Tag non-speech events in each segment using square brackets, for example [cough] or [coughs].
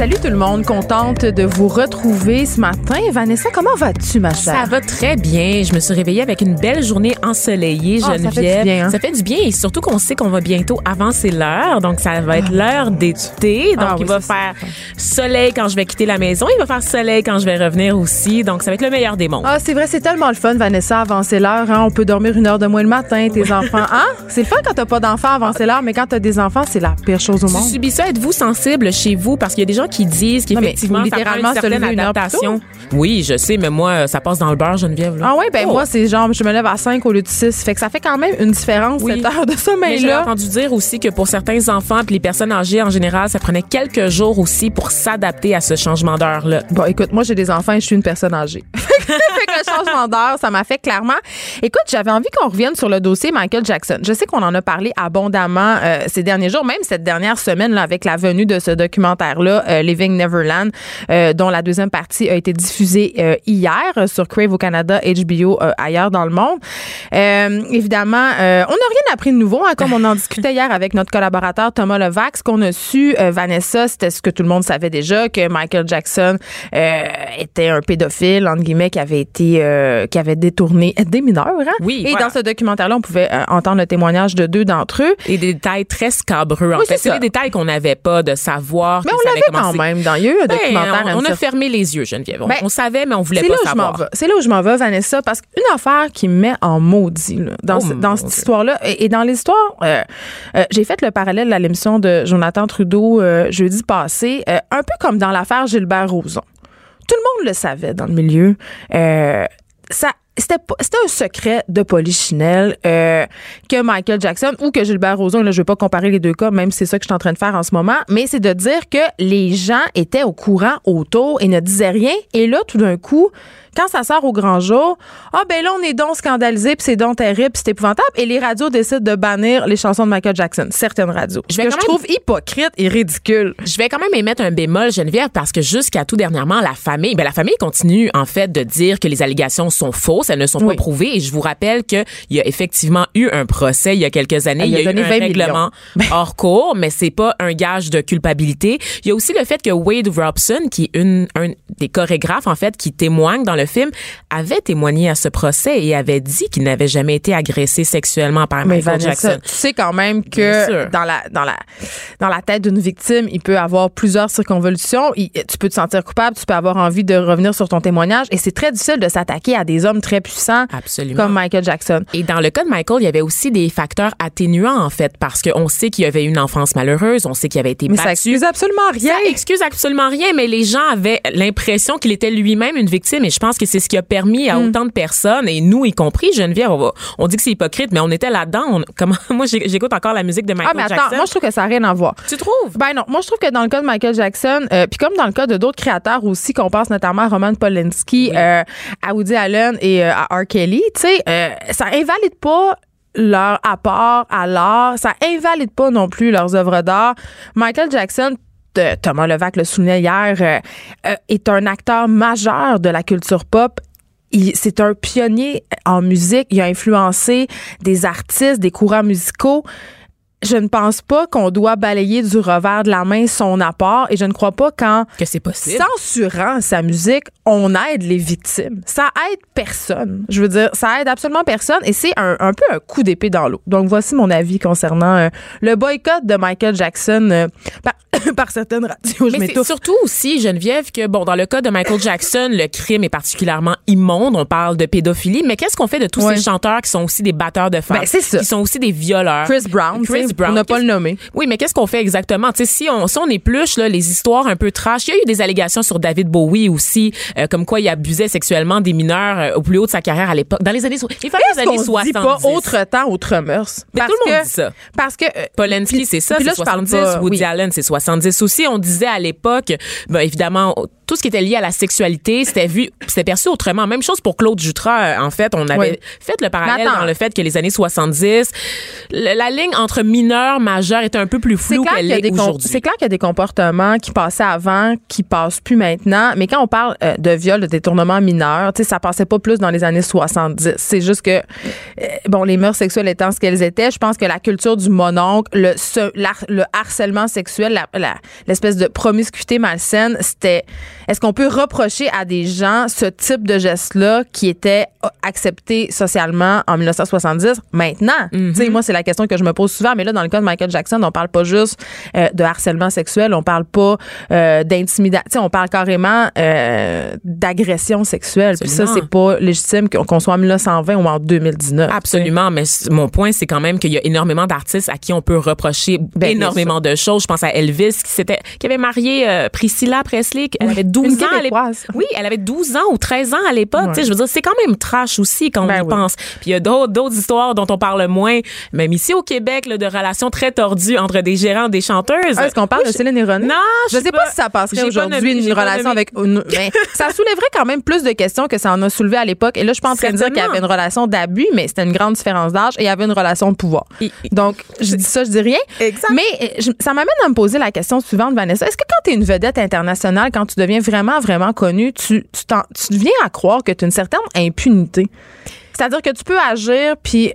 Salut tout le monde, contente de vous retrouver ce matin. Vanessa, comment vas-tu, ma chère? Ça va très bien. Je me suis réveillée avec une belle journée ensoleillée, Ah, ça fait du Geneviève. bien, hein? Ça fait du bien et surtout qu'on sait qu'on va bientôt avancer l'heure. Donc, ça va être l'heure d'été. Donc, Ah il oui, va faire soleil quand je vais quitter la maison. Il va faire soleil quand je vais revenir aussi. Donc, ça va être le meilleur des mondes. Ah, c'est vrai, c'est tellement le fun, Vanessa, avancer l'heure. Hein? On peut dormir une heure de moins le matin, tes enfants. Hein? C'est le fun quand t'as pas d'enfants, avancer l'heure, mais quand t'as des enfants, c'est la pire chose au Tu monde. subis ça, êtes-vous sensible chez vous? Parce qu'il y a des gens qui disent qu'effectivement, ça prend littéralement une certaine adaptation. Oui, je sais, mais moi, ça passe dans le beurre, Geneviève. là. Ah ouais, ben Oh. moi, c'est genre, je me lève à 5 au lieu de 6. Fait que ça fait quand même une différence, Oui. cette heure de Mais j'ai sommeil-là. entendu dire aussi que pour certains enfants puis les personnes âgées en général, ça prenait quelques jours aussi pour s'adapter à ce changement d'heure-là. Bon, écoute, moi, j'ai des enfants et je suis une personne âgée. [laughs] fait que le changement d'heure, ça m'a fait clairement. Écoute, j'avais envie qu'on revienne sur le dossier Michael Jackson. Je sais qu'on en a parlé abondamment euh, ces derniers jours, même cette dernière semaine, là, avec la venue de ce documentaire-là, Living Neverland, euh, dont la deuxième partie a été diffusée euh, hier euh, sur Crave au Canada, HBO euh, ailleurs dans le monde. Euh, évidemment, euh, on n'a rien appris de nouveau, hein, comme on en discutait hier avec notre collaborateur Thomas Levac. Ce qu'on a su, euh, Vanessa, c'était ce que tout le monde savait déjà, que Michael Jackson euh, était un pédophile, entre guillemets, qui avait été, euh, qui avait détourné des mineurs. Hein? Oui, Et voilà. dans ce documentaire-là, on pouvait euh, entendre le témoignage de deux d'entre eux. Et des détails très scabreux. En Oui, fait, c'est des détails qu'on n'avait pas de savoir. Mais on l'avait quand même dans il y a eu un Ben, documentaire. on, on a fermé les yeux, Geneviève. On, Ben, on savait, mais on voulait C'est pas là où je m'en savoir. C'est là où je m'en vais, Vanessa, parce qu'une affaire qui me met en maudit là, dans, Oh, ce- mon dans cette histoire-là, et, et dans l'histoire, euh, euh, j'ai fait le parallèle à l'émission de Jonathan Trudeau euh, jeudi passé, euh, un peu comme dans l'affaire Gilbert Rozon. Tout le monde le savait dans le milieu. Ça c'était un secret de Polichinelle euh, que Michael Jackson ou que Gilbert Rozon, là, je vais pas comparer les deux cas, même si c'est ça que je suis en train de faire en ce moment, mais c'est de dire que les gens étaient au courant autour et ne disaient rien. Et là, tout d'un coup, quand ça sort au grand jour, ah ben là, on est donc scandalisé, puis c'est donc terrible, puis c'est épouvantable. Et les radios décident de bannir les chansons de Michael Jackson, certaines radios. Je vais que je quand trouve hypocrite et ridicule. Je vais quand même émettre un bémol, Geneviève, parce que jusqu'à tout dernièrement, la famille, ben la famille continue en fait de dire que les allégations sont fausses, elles ne sont Oui. pas prouvées. Et je vous rappelle qu'il y a effectivement eu un procès il y a quelques années. Il il a y a eu un 20 règlement [laughs] hors cours, mais c'est pas un gage de culpabilité. Il y a aussi le fait que Wade Robson, qui est une, un des chorégraphes en fait, qui témoigne dans le film, avait témoigné à ce procès et avait dit qu'il n'avait jamais été agressé sexuellement par Mais Michael Vanessa, Jackson. tu sais quand même que dans la dans la dans la tête d'une victime, il peut avoir plusieurs circonvolutions. Il- tu peux te sentir coupable, tu peux avoir envie de revenir sur ton témoignage, et c'est très difficile de s'attaquer à des hommes très puissants Absolument. comme Michael Jackson. Et dans le cas de Michael, il y avait aussi des facteurs atténuants, en fait, parce qu'on sait qu'il y avait une enfance malheureuse, on sait qu'il avait été Mais ça battu. excuse absolument rien. Ça excuse absolument rien, mais les gens avaient l'impression qu'il était lui-même une victime, et je pense que c'est ce qui a permis à autant de personnes, et nous y compris, Geneviève, on, va- on dit que c'est hypocrite, mais on était là-dedans. Comment, [laughs] moi, j'écoute encore la musique de Michael Ah mais attends, Jackson. moi je trouve que ça n'a rien à voir. tu trouves? Ben non, moi je trouve que dans le cas de Michael Jackson, euh, puis comme dans le cas de d'autres créateurs aussi, qu'on pense notamment à Roman Polanski, euh, à Woody Allen et euh, à R. Kelly, tu sais, ça invalide pas leur apport à l'art, ça invalide pas non plus leurs œuvres d'art. Michael Jackson Thomas Levac le soulignait hier, euh, euh, est un acteur majeur de la culture pop. C'est un pionnier en musique. Il a influencé des artistes, des courants musicaux je ne pense pas qu'on doit balayer du revers de la main son apport et je ne crois pas qu'en Que c'est possible. censurant sa musique, on aide les victimes. Ça aide personne. Je veux dire, ça aide absolument personne et c'est un, un peu un coup d'épée dans l'eau. Donc voici mon avis concernant euh, le boycott de Michael Jackson euh, par, [coughs] par certaines radios. Je Mais c'est surtout aussi, Geneviève, que bon, dans le cas de Michael Jackson, le crime est particulièrement immonde. On parle de pédophilie, mais qu'est-ce qu'on fait de tous Ouais. ces chanteurs qui sont aussi des batteurs de femmes, Ben, c'est ça. qui sont aussi des violeurs? Chris Brown, Chris sais, Brown. on n'a pas le nommer. Oui, mais qu'est-ce qu'on fait exactement? Si on, si on épluche là, les histoires un peu trash, il y a eu des allégations sur David Bowie aussi, euh, comme quoi il abusait sexuellement des mineurs euh, au plus haut de sa carrière à l'époque, dans les années, so- les fameuses Est-ce années qu'on 70. dit pas autre temps, autre mœurs? Mais tout le monde dit ça. Parce que... euh, Polanski, c'est ça, puis là, c'est je parle 70. pas- Woody oui. Allen, c'est 70 aussi. On disait à l'époque, ben, évidemment, tout ce qui était lié à la sexualité, c'était vu, c'était perçu autrement. Même chose pour Claude Jutras. euh, En fait, on avait Oui. fait le parallèle dans le fait que les années 70, le- la ligne entre mineur, majeur est un peu plus qu'elle est aujourd'hui. c'est clair qu'il y a des comportements qui passaient avant, qui passent plus maintenant. Mais quand on parle euh, de viol, de détournement mineur, tu sais, ça passait pas plus dans les années 70. C'est juste que, euh, bon, les mœurs sexuelles étant ce qu'elles étaient, je pense que la culture du mononcle, le, ce- l'har- le harcèlement sexuel, l'espèce de promiscuité malsaine, c'était. Est-ce qu'on peut reprocher à des gens ce type de geste-là qui était accepté socialement en 1970? Maintenant, tu sais, moi, c'est la question que je me pose souvent. Mais là, dans le cas de Michael Jackson, on parle pas juste euh, de harcèlement sexuel, on parle pas euh, d'intimidation, on parle carrément euh, d'agression sexuelle. Puis ça, c'est pas légitime qu'on soit en 1920 ou en 2019. Absolument, mais mon point, c'est quand même qu'il y a énormément d'artistes à qui on peut reprocher Ben, énormément de choses. Je pense à Elvis qui s'était, qui avait marié euh, Priscilla Presley. Elle Oui, avait 12 une ans à l'époque. Oui, elle avait 12 ans ou 13 ans à l'époque. Ouais. Je veux dire, c'est quand même trash aussi quand on Ben y oui. pense. Puis il y a d'autres, histoires dont on parle moins, même ici au Québec, là, de relations très tordues entre des gérants et des chanteuses. Ah, Est-ce qu'on parle Oui, de Céline et René? Non, je sais pas, si ça passerait aujourd'hui une relation avec mais [laughs] ça soulèverait quand même plus de questions que ça en a soulevé à l'époque et là je suis pas en train de dire qu'il y avait une relation d'abus mais c'était une grande différence d'âge et il y avait une relation de pouvoir. Donc je dis ça, je dis rien. Exact. Mais euh, je- ça m'amène à me poser la question suivante Vanessa, est-ce que quand tu es une vedette internationale quand tu deviens vraiment vraiment connue, tu tu, tu deviens à croire que tu as une certaine impunité c'est-à-dire que tu peux agir puis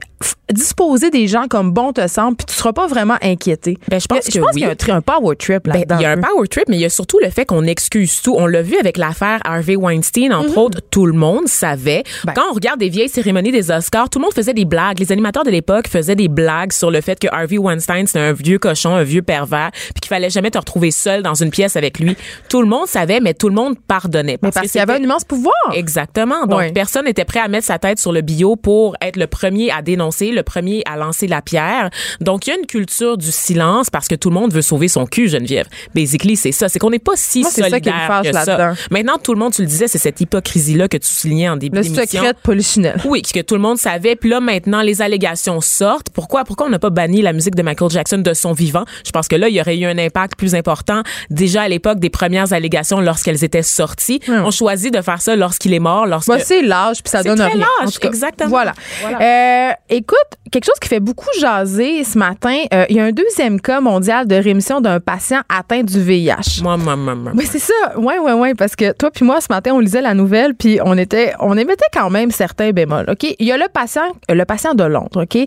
disposer des gens comme bon te semble puis tu seras pas vraiment inquiété. Ben, je pense je que pense oui. qu'il y a un, power trip Ben, là-dedans. il y a un power trip, mais il y a surtout le fait qu'on excuse tout. On l'a vu avec l'affaire Harvey Weinstein, entre autres. Tout le monde savait. Ben. Quand on regarde des vieilles cérémonies des Oscars, tout le monde faisait des blagues. Les animateurs de l'époque faisaient des blagues sur le fait que Harvey Weinstein, c'était un vieux cochon, un vieux pervers, puis qu'il fallait jamais te retrouver seul dans une pièce avec lui. Tout le monde savait, mais tout le monde pardonnait. Parce qu'il y avait un immense pouvoir. Exactement. Donc, personne n'était prêt à mettre sa tête sur le bio pour être le premier à dénoncer, le premier à lancer la pierre. Donc, il y a une culture du silence parce que tout le monde veut sauver son cul, Geneviève. Basically, c'est ça. C'est qu'on n'est pas si Moi, c'est ça qui me solidaire fâche que ça. Maintenant, tout le monde, tu le disais, c'est cette hypocrisie-là que tu soulignais en début Le d'émission. secret de Polichinelle. Oui, que tout le monde savait. Puis là, maintenant, les allégations sortent. Pourquoi? Pourquoi on n'a pas banni la musique de Michael Jackson de son vivant? Je pense que là, il y aurait eu un impact plus important. Déjà à l'époque des premières allégations, lorsqu'elles étaient sorties, on choisit de faire ça lorsqu'il est mort, lorsque... Bah, c'est l'âge, puis ça donne rien. l'âge, En tout cas, exactement. Voilà. Voilà. Euh, écoute, quelque chose qui fait beaucoup jaser ce matin, euh, il y a un deuxième cas mondial de rémission d'un patient atteint du VIH. Moi, moi, moi, moi. Oui, c'est ça. Oui, oui, oui. Parce que toi puis moi, ce matin, on lisait la nouvelle, puis on était, on émettait quand même certains bémols. OK? Il y a le patient, euh, le patient de Londres, OK?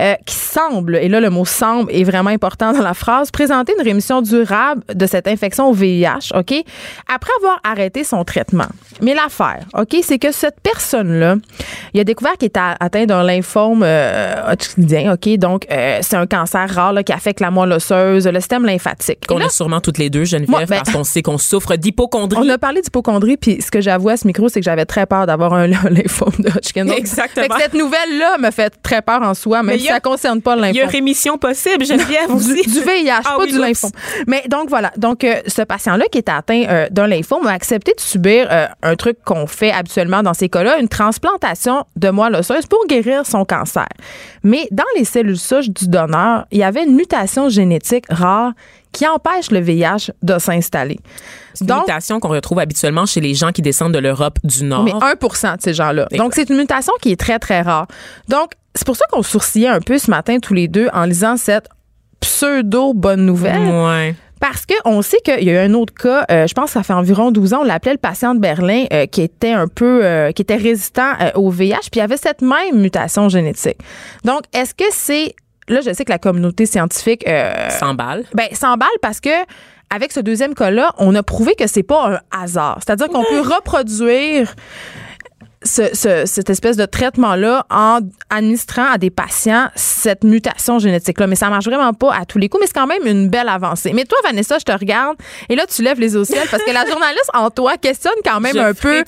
euh, qui semble, et là, le mot semble est vraiment important dans la phrase, présenter une rémission durable de cette infection au VIH, OK? Après avoir arrêté son traitement. Mais l'affaire, OK, c'est que cette personne-là, il a découvert qu'il était atteint d'un lymphome euh, hodgkinien, OK? Donc, euh, c'est un cancer rare là, qui affecte la moelle osseuse, le système lymphatique. Qu'on a sûrement toutes les deux, Geneviève, Moi, ben- parce qu'on sait qu'on souffre d'hypochondrie. on a parlé d'hypochondrie, puis ce que j'avoue à ce micro, c'est que j'avais très peur d'avoir un [laughs] lymphome de Hodgkin. Donc, Exactement. fait que cette nouvelle-là me fait très peur en soi, même Mais si a- ça concerne pas le Il y a lymphome. rémission possible, Geneviève, [laughs] Du, aussi. du VIH, Ah pas oui, du lymphome. Mais donc voilà, donc euh, ce patient-là qui est atteint euh, d'un lymphome a accepté de subir euh, un truc qu'on fait habituellement dans ces cas-là, une transplantation de moelle osseuse pour guérir son cancer. Mais dans les cellules souches du donneur, il y avait une mutation génétique rare qui empêche le VIH de s'installer. C'est une mutation qu'on retrouve habituellement chez les gens qui descendent de l'Europe du Nord. Mais 1% de ces gens-là. Donc, c'est une mutation qui est très, très rare. Donc, c'est pour ça qu'on sourcillait un peu ce matin tous les deux en lisant cette pseudo-bonne nouvelle. Ouais. Parce qu'on sait qu'il y a eu un autre cas, euh, je pense que ça fait environ 12 ans, on l'appelait le patient de Berlin, euh, qui était un peu, euh, qui était résistant au VIH, puis il avait cette même mutation génétique. Donc, est-ce que c'est, là, je sais que la communauté scientifique, 100 balles. ben, s'emballe parce que avec ce deuxième cas-là, on a prouvé que c'est pas un hasard. C'est-à-dire qu'on peut reproduire ce- ce- cette espèce de traitement-là en administrant à des patients cette mutation génétique-là. Mais ça marche vraiment pas à tous les coups, mais c'est quand même une belle avancée. Mais toi, Vanessa, je te regarde et là, tu lèves les yeux au ciel parce que la [laughs] journaliste en toi questionne quand même Je un peu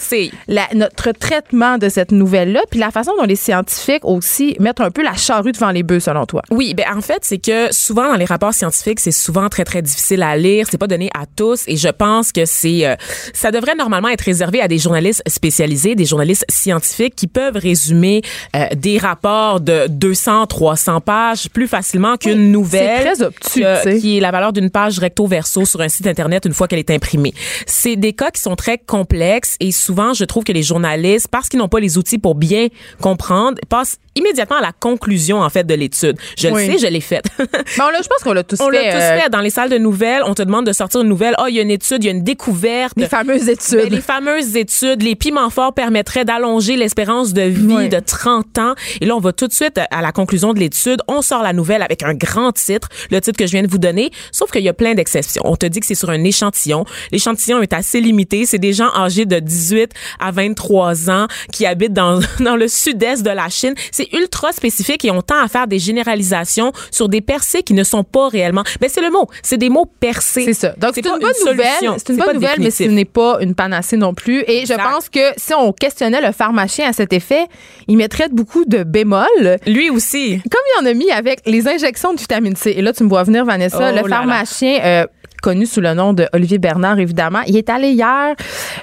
la- notre traitement de cette nouvelle-là, puis la façon dont les scientifiques aussi mettent un peu la charrue devant les bœufs, selon toi. Oui, ben en fait, c'est que souvent dans les rapports scientifiques, c'est souvent très très difficile à lire, c'est pas donné à tous et je pense que c'est euh, ça devrait normalement être réservé à des journalistes spécialisés, des journalistes scientifiques qui peuvent résumer euh, des rapports de 200, 300 pages plus facilement qu'une nouvelle. C'est très obtus, que- sais. qui est la valeur d'une page recto verso sur un site internet une fois qu'elle est imprimée. C'est des cas qui sont très complexes et souvent je trouve que les journalistes parce qu'ils n'ont pas les outils pour bien comprendre passent immédiatement à la conclusion en fait de l'étude. Je Oui. le sais, je l'ai faite. [laughs] Bon, là, je pense qu'on l'a tous On fait. l'a tous euh, fait dans les salles de nouvelles, on te demande de sortir une nouvelle, oh il y a une étude, il y a une découverte. Les fameuses Ben, études. les fameuses études, les piments forts permettraient d'allonger l'espérance de vie Oui. de 30 ans. Et là, on va tout de suite à la conclusion de l'étude. On sort la nouvelle avec un grand titre, le titre que je viens de vous donner. Sauf qu'il y a plein d'exceptions. On te dit que c'est sur un échantillon. L'échantillon est assez limité. C'est des gens âgés de 18 à 23 ans qui habitent dans, [laughs] dans le sud-est de la Chine. C'est ultra spécifique et on tend à faire des généralisations sur des percées qui ne sont pas réellement. Ben, c'est le mot. C'est des mots percés. C'est ça. Donc, c'est une bonne nouvelle. C'est une bonne nouvelle, mais ce n'est pas une panacée non plus. Et Exact. je pense que si on questionnait le pharmacien à cet effet, il mettrait beaucoup de bémols. Lui aussi. Comme il en a mis avec les injections de vitamine C. Et là, tu me vois venir, Vanessa, Oh le là. pharmacien. euh, connu sous le nom de Olivier Bernard, évidemment. Il est allé hier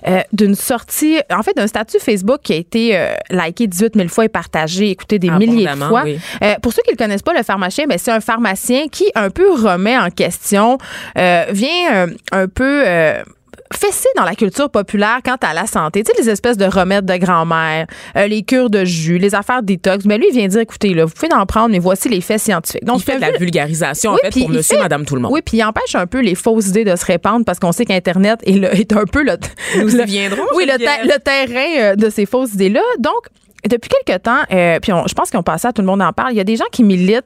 euh, d'une sortie, en fait, d'un statut Facebook qui a été euh, liké 18 000 fois et partagé, écouté des milliers de fois. oui. Euh, pour ceux qui ne le connaissent pas, le pharmacien, ben, c'est un pharmacien qui un peu remet en question, vient un peu... Fessé dans la culture populaire quant à la santé. Tu sais, les espèces de remèdes de grand-mère, euh, les cures de jus, les affaires détox. Mais lui, il vient dire, écoutez, là, vous pouvez en prendre, mais voici les faits scientifiques. Donc, il fait de la vulgarisation, Oui, en fait, pour monsieur, fait- madame, tout le monde. Oui, puis il empêche un peu les fausses idées de se répandre parce qu'on sait qu'Internet est, est un peu le, Nous y le- viendrons, Oui, le, Geneviève. ter- le terrain euh, de ces fausses idées-là. Donc, depuis quelque temps, euh, puis on- je pense qu'on passe à tout le monde en parle, il y a des gens qui militent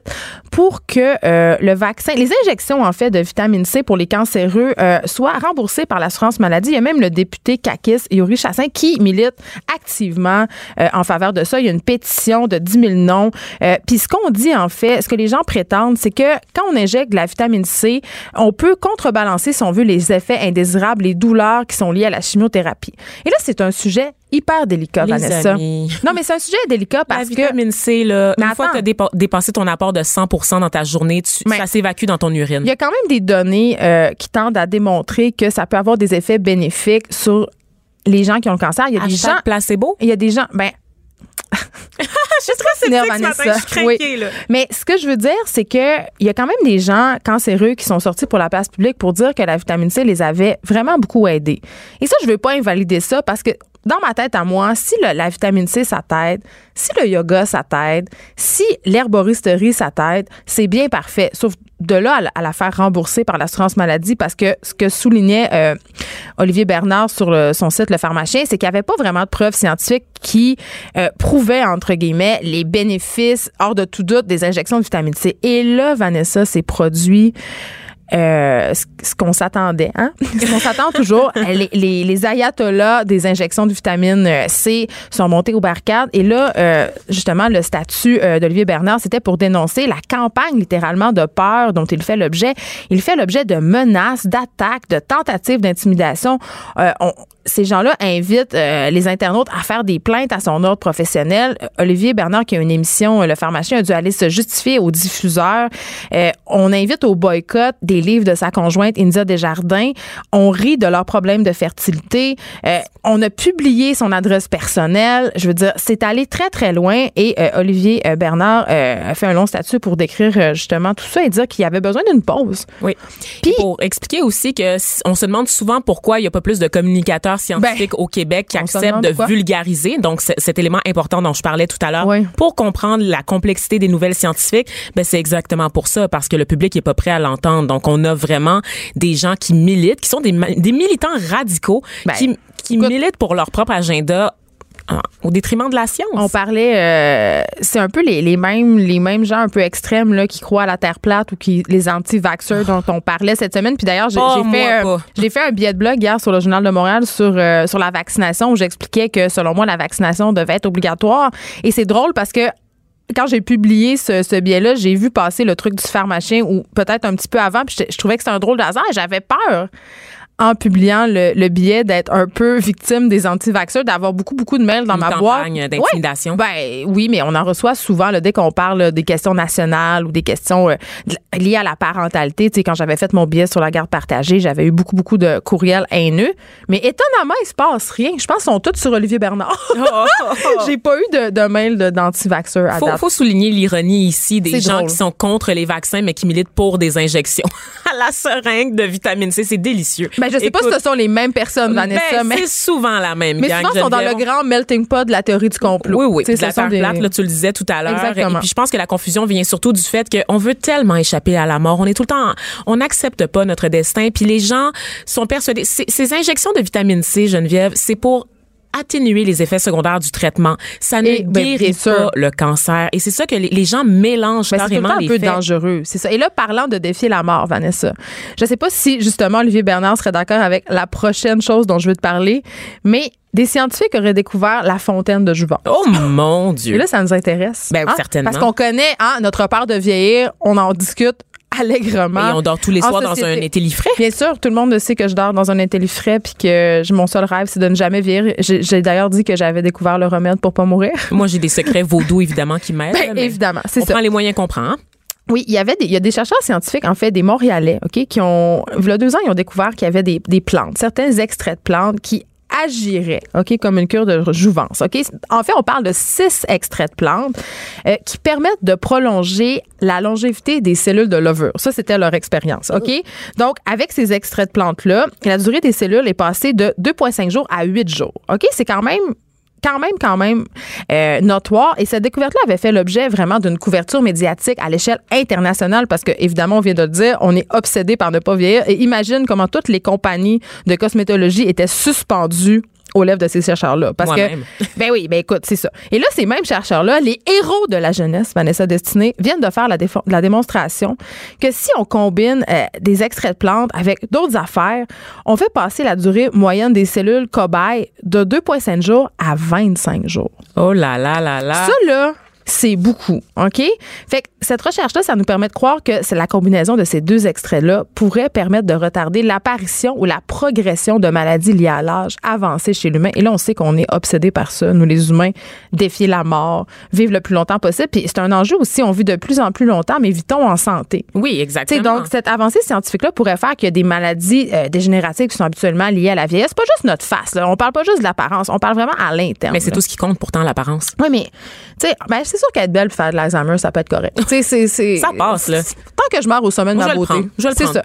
pour que euh, le vaccin, les injections en fait de vitamine C pour les cancéreux euh, soient remboursées par l'assurance maladie. Il y a même le député Kakis, Yuri Chassin, qui milite activement euh, en faveur de ça. Il y a une pétition de 10 000 noms. Euh, puis ce qu'on dit en fait, ce que les gens prétendent, c'est que quand on injecte de la vitamine C, on peut contrebalancer, si on veut, les effets indésirables, les douleurs qui sont liées à la chimiothérapie. Et là, c'est un sujet hyper délicat, Les Vanessa. amis. Non, mais c'est un sujet délicat La parce que vitamine C, là, Mais une fois que tu as dépassé ton apport de 100 dans ta journée, tu- Mais- ça s'évacue dans ton urine. il y a quand même des données euh, qui tendent à démontrer que ça peut avoir des effets bénéfiques sur les gens qui ont le cancer. Il y a des gens. placebo? Il y a des gens. Ben, [laughs] Je suis très sceptique ce matin, je suis craquée, là. Mais ce que je veux dire, c'est que il y a quand même des gens cancéreux qui sont sortis pour la place publique pour dire que la vitamine C les avait vraiment beaucoup aidés. Et ça, je veux pas invalider ça parce que dans ma tête à moi, si la vitamine C, ça t'aide, si le yoga, ça t'aide, si l'herboristerie, ça t'aide, c'est bien parfait. Sauf de là à, la- faire rembourser par l'assurance maladie parce que ce que soulignait euh, Olivier Bernard sur son site Le Pharmacien, c'est qu'il n'y avait pas vraiment de preuves scientifiques qui euh, prouvaient, entre guillemets, les bénéfices, hors de tout doute, des injections de vitamine C. Et là, Vanessa, ces produits... euh, ce, qu'on s'attendait, hein? [laughs] Qu'on s'attend toujours. les, les, les ayatollahs des injections de vitamine euh, C sont montés aux barricades. Et là, euh, justement, le statut euh, d'Olivier Bernard, c'était pour dénoncer la campagne littéralement de peur dont il fait l'objet. Il fait l'objet de menaces, d'attaques, de tentatives d'intimidation. Euh, ces gens-là invitent euh, les internautes à faire des plaintes à son ordre professionnel. Olivier Bernard, qui a une émission, euh, Le pharmacien, a dû aller se justifier aux diffuseurs. Euh, on invite au boycott des livres de sa conjointe India Desjardins. On rit de leurs problèmes de fertilité. Euh, on a publié son adresse personnelle. Je veux dire, c'est allé très, très loin. Et Olivier Bernard a fait un long statut pour décrire justement tout ça et dire qu'il y avait besoin d'une pause. Oui. Puis- pour expliquer aussi que on se demande souvent pourquoi il n'y a pas plus de communicateurs scientifiques au Québec qui Ben, on se acceptent demande de vulgariser. Donc, cet élément important dont je parlais tout à l'heure, Oui. pour comprendre la complexité des nouvelles scientifiques, ben, c'est exactement pour ça, parce que le public est pas prêt à l'entendre. Donc, on a vraiment des gens qui militent, qui sont des, militants radicaux, Ben, qui, qui écoute- militent pour leur propre agenda au détriment de la science. On parlait, euh, c'est un peu les, les mêmes les mêmes gens un peu extrêmes là qui croient à la terre plate ou qui les anti-vaxxers dont on parlait cette semaine. Puis d'ailleurs, j'ai Oh, fait j'ai fait un billet de blog hier sur le journal de Montréal sur euh, sur la vaccination où j'expliquais que selon moi la vaccination devait être obligatoire. Et c'est drôle parce que quand j'ai publié ce, ce billet-là, j'ai vu passer le truc du pharmacien ou peut-être un petit peu avant, puis je, je trouvais que c'était un drôle de hasard et j'avais peur en publiant le, le billet d'être un peu victime des anti-vaxxeurs, d'avoir beaucoup, beaucoup de mails dans Une ma boîte. campagne d'intimidation. Ouais, ben oui, mais on en reçoit souvent là, dès qu'on parle là, des questions nationales ou des questions euh, liées à la parentalité. Tu sais, quand j'avais fait mon billet sur la garde partagée, j'avais eu beaucoup, beaucoup de courriels haineux. Mais étonnamment, il se passe rien. Je pense qu'ils sont tous sur Olivier Bernard. [laughs] [laughs] J'ai pas eu de, de mail d'anti-vaxxeurs à Faut, date. faut souligner l'ironie ici des gens drôle. qui sont contre les vaccins mais qui militent pour des injections [laughs] à la seringue de vitamine C. C'est délicieux. Ben, je sais pas si ce sont les mêmes personnes, Vanessa, ben, mais, c'est souvent la même mais gang. souvent, ils sont dans le grand melting pot de la théorie du complot. Oui, oui. Tu sais, de la terre des- plate, là, tu le disais tout à l'heure. Exactement. Et puis, je pense que la confusion vient surtout du fait qu'on veut tellement échapper à la mort. On est tout le temps, on n'accepte pas notre destin. Puis les gens sont persuadés. Ces injections de vitamine C, Geneviève, c'est pour atténuer les effets secondaires du traitement. Ça ne Et, ben, guérit pas le cancer. Et c'est ça que les, les gens mélangent Ben, c'est carrément temps un les peu faits. dangereux, c'est ça. Et là, parlant de défier la mort, Vanessa, je sais pas si justement Olivier Bernard serait d'accord avec la prochaine chose dont je veux te parler, mais des scientifiques auraient découvert la fontaine de Jouvence. Oh mon Dieu. Et là, ça nous intéresse. Ben, hein? certainement. Parce qu'on connaît hein, notre peur de vieillir, on en discute allègrement. Et on dort tous les soirs dans un société. étélifrais. Bien sûr, tout le monde sait que je dors dans un intellifrais puis que je- mon seul rêve, c'est de ne jamais vieillir. J'ai d'ailleurs dit que j'avais découvert le remède pour pas mourir. Moi, j'ai des secrets vaudous, évidemment, qui m'aident. Ben, évidemment, c'est On ça. prend les moyens qu'on prend. hein. Oui, il y avait des, il y a des chercheurs scientifiques, en fait, des Montréalais, OK, qui ont, il y a deux ans, ils ont découvert qu'il y avait des, des plantes, certains extraits de plantes qui agiraient, OK, comme une cure de jouvence, OK? En fait, on parle de six extraits de plantes euh, qui permettent de prolonger la longévité des cellules de levure. Ça, c'était leur expérience, OK? Donc, avec ces extraits de plantes-là, la durée des cellules est passée de 2,5 jours à 8 jours, OK? C'est quand même quand même, quand même euh, notoire. Et cette découverte-là avait fait l'objet vraiment d'une couverture médiatique à l'échelle internationale parce que, évidemment, on vient de le dire, on est obsédé par ne pas vieillir. Et imagine comment toutes les compagnies de cosmétologie étaient suspendues aux lèvres de ces chercheurs-là. Parce que, [laughs] ben oui, ben écoute, c'est ça. Et là, ces mêmes chercheurs-là, les héros de la jeunesse, Vanessa Destinée, viennent de faire la démonstration que si on combine euh, des extraits de plantes avec d'autres affaires, on fait passer la durée moyenne des cellules cobayes de 2,5 jours à 25 jours. Oh là là là là. Ça, là, c'est beaucoup, OK? Fait que cette recherche-là, ça nous permet de croire que c'est la combinaison de ces deux extraits-là pourrait permettre de retarder l'apparition ou la progression de maladies liées à l'âge avancé chez l'humain. Et là, on sait qu'on est obsédé par ça, nous les humains, défier la mort, vivre le plus longtemps possible. Puis c'est un enjeu aussi, on vit de plus en plus longtemps, mais vit-on en santé? Oui, exactement. donc, cette avancée scientifique-là pourrait faire qu'il y a des maladies euh, dégénératives qui sont habituellement liées à la vieillesse. C'est pas juste notre face, là. On parle pas juste de l'apparence, on parle vraiment à l'interne. mais c'est tout ce qui compte pourtant, l'apparence. Oui, mais, tu sais, ben, c'est sûr qu'être belle faire de l'Alzheimer, ça peut être correct. C'est, c'est- Ça passe, là. Tant que je meurs au sommet de Moi, ma je le beauté. prendre. Je le c'est ça.